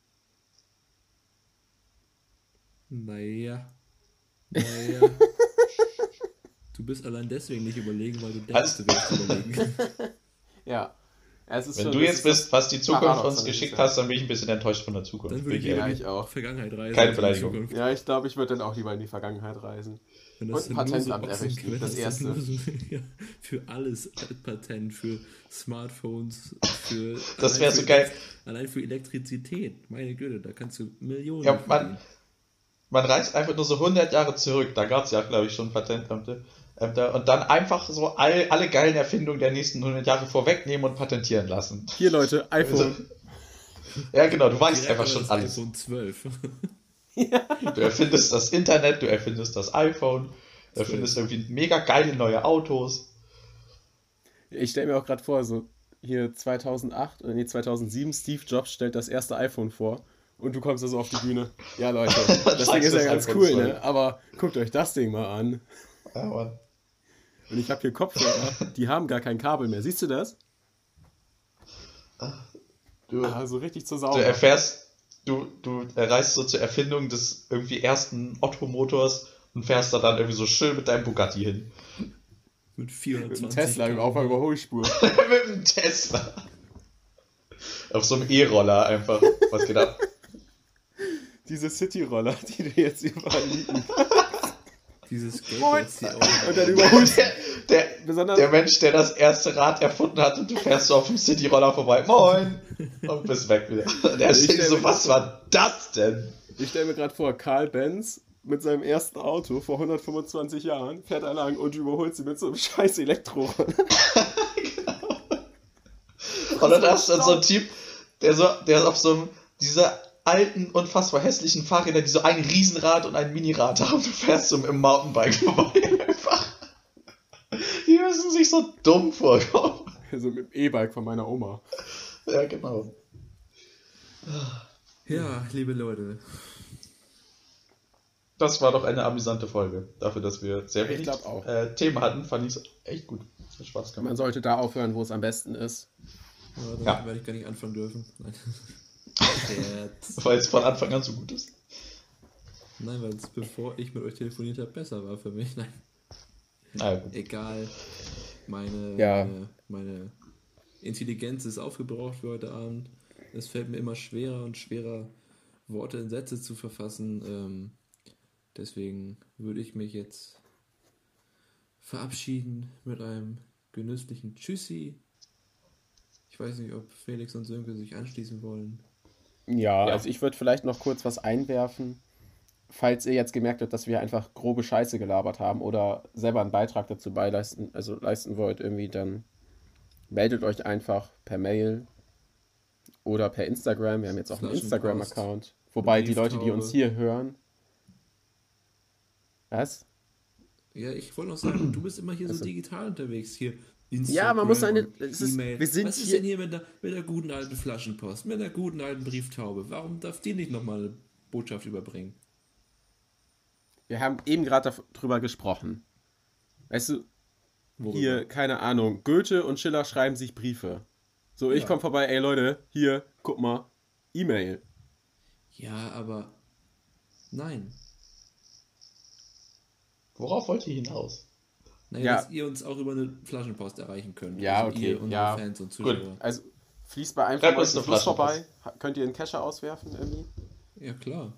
Naja. Naja. du bist allein deswegen nicht überlegen, weil du denkst, du wirst überlegen. ja. Wenn schon, du jetzt bist, was die Zukunft uns geschickt hast, dann bin ich ein bisschen enttäuscht von der Zukunft. Dann würde ich, ja, ich auch. Vergangenheit reisen. Keine Beleidigung. Ja, ich glaube, ich würde dann auch lieber in die Vergangenheit reisen. Und ein Patentamt so errichten, das, das erste. So, ja, für alles Patent, für Smartphones, für. Das wäre so geil. Allein für Elektrizität, meine Güte, da kannst du Millionen. Ja, man, man reist einfach nur so 100 Jahre zurück, da gab es ja, glaube ich, schon Patentamte. Und dann einfach so all, alle geilen Erfindungen der nächsten 100 Jahre vorwegnehmen und patentieren lassen. Hier, Leute, iPhone. Also, ja, genau, du weißt einfach schon alles. iPhone 12. Du erfindest das Internet, du erfindest das iPhone, du erfindest irgendwie mega geile neue Autos. Ich stelle mir auch gerade vor, so hier 2008 oder nee, 2007, Steve Jobs stellt das erste iPhone vor und du kommst da so auf die Bühne. Ja, Leute, das Ding ist ja ganz cool, ne? Aber guckt euch das Ding mal an. Ja, Mann. Und ich habe hier Kopfhörer, die haben gar kein Kabel mehr. Siehst du das? Du, Ah, so richtig zur du Sau. erfährst, du, du erreichst so zur Erfindung des irgendwie ersten Otto-Motors und fährst da dann irgendwie so schön mit deinem Bugatti hin. Mit Mit 420. einem Tesla auf der Überholspur. mit dem Tesla. Auf so einem E-Roller einfach. Was geht ab? Diese City-Roller, die du jetzt überall liegen. Dieses Geld. Und dann überholst Der, der, Besonders der Mensch, der das erste Rad erfunden hat und du fährst so auf dem City-Roller vorbei. Moin! Und bist weg wieder. Der Ich steht so, was war das denn? Ich stelle mir gerade vor, Karl Benz mit seinem ersten Auto vor 125 Jahren fährt er lang und überholt sie mit so einem scheiß Elektroroller. Und dann hast du dann so einen Typ, der so, der auf so einem, dieser alten, unfassbar hässlichen Fahrräder, die so ein Riesenrad und ein Minirad haben, du fährst so im Mountainbike vorbei einfach. Die müssen sich so dumm vorkommen. So mit dem E-Bike von meiner Oma. Ja, genau. Ja, liebe Leute. Das war doch eine amüsante Folge. Dafür, dass wir sehr wenig äh, Themen hatten, fand ich es echt gut. Hat Spaß gemacht. Man sollte da aufhören, wo es am besten ist. Ja, dann Ja. werde ich gar nicht anfangen dürfen. Nein. Weil es von Anfang an so gut ist. Nein, weil es bevor ich mit euch telefoniert habe, besser war für mich. Nein. Ja, gut. Egal. Meine, Ja. meine, meine Intelligenz ist aufgebraucht für heute Abend. Es fällt mir immer schwerer und schwerer, Worte in Sätze zu verfassen. Ähm, deswegen würde ich mich jetzt verabschieden mit einem genüsslichen Tschüssi. Ich weiß nicht, ob Felix und Sönke sich anschließen wollen. Ja, Ja. also ich würde vielleicht noch kurz was einwerfen. Falls ihr jetzt gemerkt habt, dass wir einfach grobe Scheiße gelabert haben oder selber einen Beitrag dazu beileisten, also leisten wollt, irgendwie, dann meldet euch einfach per Mail oder per Instagram. Wir haben jetzt auch einen. Instagram-Account. Wobei die Leute, die uns hier hören. Was? Ja, ich wollte noch sagen, du bist immer hier so Also- digital unterwegs. Hier Ja, man muss es ist- E-Mail. wir sind Was ist hier- denn hier mit der, mit der guten alten Flaschenpost, mit der guten alten Brieftaube? Warum darf die nicht nochmal eine Botschaft überbringen? Wir haben eben gerade darüber gesprochen. Weißt du, Worüber? hier, keine Ahnung, Goethe und Schiller schreiben sich Briefe. So, ich Ja. komme vorbei, ey Leute, hier, guck mal, E-Mail. Ja, aber nein. Worauf wollt ihr hinaus? Naja, Ja. dass ihr uns auch über eine Flaschenpost erreichen könnt. Ja, also okay, Ihr, unsere ja. Fans und Gut. Zuschauer. Also, fließt bei einem von euch Fluss Flaschenpost. vorbei? Könnt ihr einen Kescher auswerfen irgendwie? Ja, klar.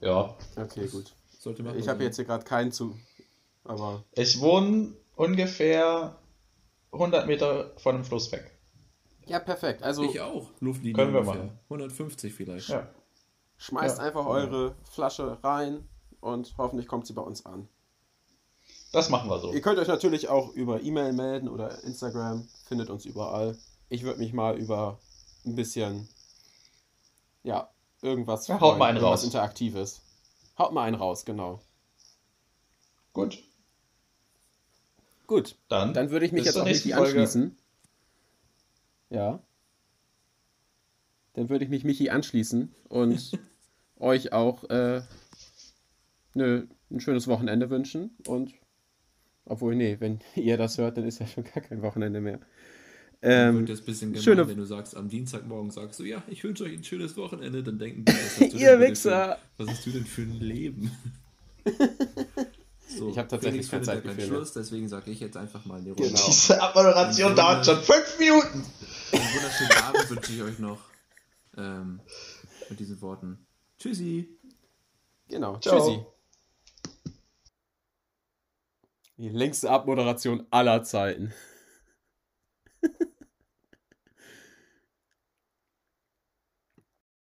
Ja. Okay, gut. Sollte man Ich habe jetzt hier gerade keinen zu. Aber Ich wohne ungefähr 100 Meter von dem Fluss weg. ja, perfekt. Also Ich auch. Luftlinie Können wir ungefähr. machen. 150 vielleicht. Ja. schmeißt Ja. einfach eure Flasche rein und hoffentlich kommt sie bei uns an. Das machen wir so. Ihr könnt euch natürlich auch über E-Mail melden oder Instagram, findet uns überall. Ich würde mich mal über ein bisschen, ja, irgendwas Ja, haut mal einen raus. Interaktives. Haut mal einen raus, genau. Gut. Gut, Dann, dann würde ich mich jetzt auch Folge. anschließen. Ja. Dann würde ich mich Michi anschließen und euch auch äh, ne, ein schönes Wochenende wünschen. Und obwohl, nee, wenn ihr das hört, dann ist ja schon gar kein Wochenende mehr. Ähm, wird das ein bisschen gemein, schöne- wenn du sagst, am Dienstagmorgen sagst du, ja, ich wünsche euch ein schönes Wochenende, dann denken die, was hast du denn Ihr Wichser! Für, was hast du denn für ein Leben? So, Ich hab tatsächlich keine Zeit keinen ne? Schluss, deswegen sage ich jetzt einfach mal eine Runde. Genau. Diese Abmoderation dauert schon fünf Minuten. Einen wunderschönen Abend wünsche ich euch noch. Ähm, mit diesen Worten. Tschüssi! genau. Ciao. Tschüssi. Die längste Abmoderation aller Zeiten.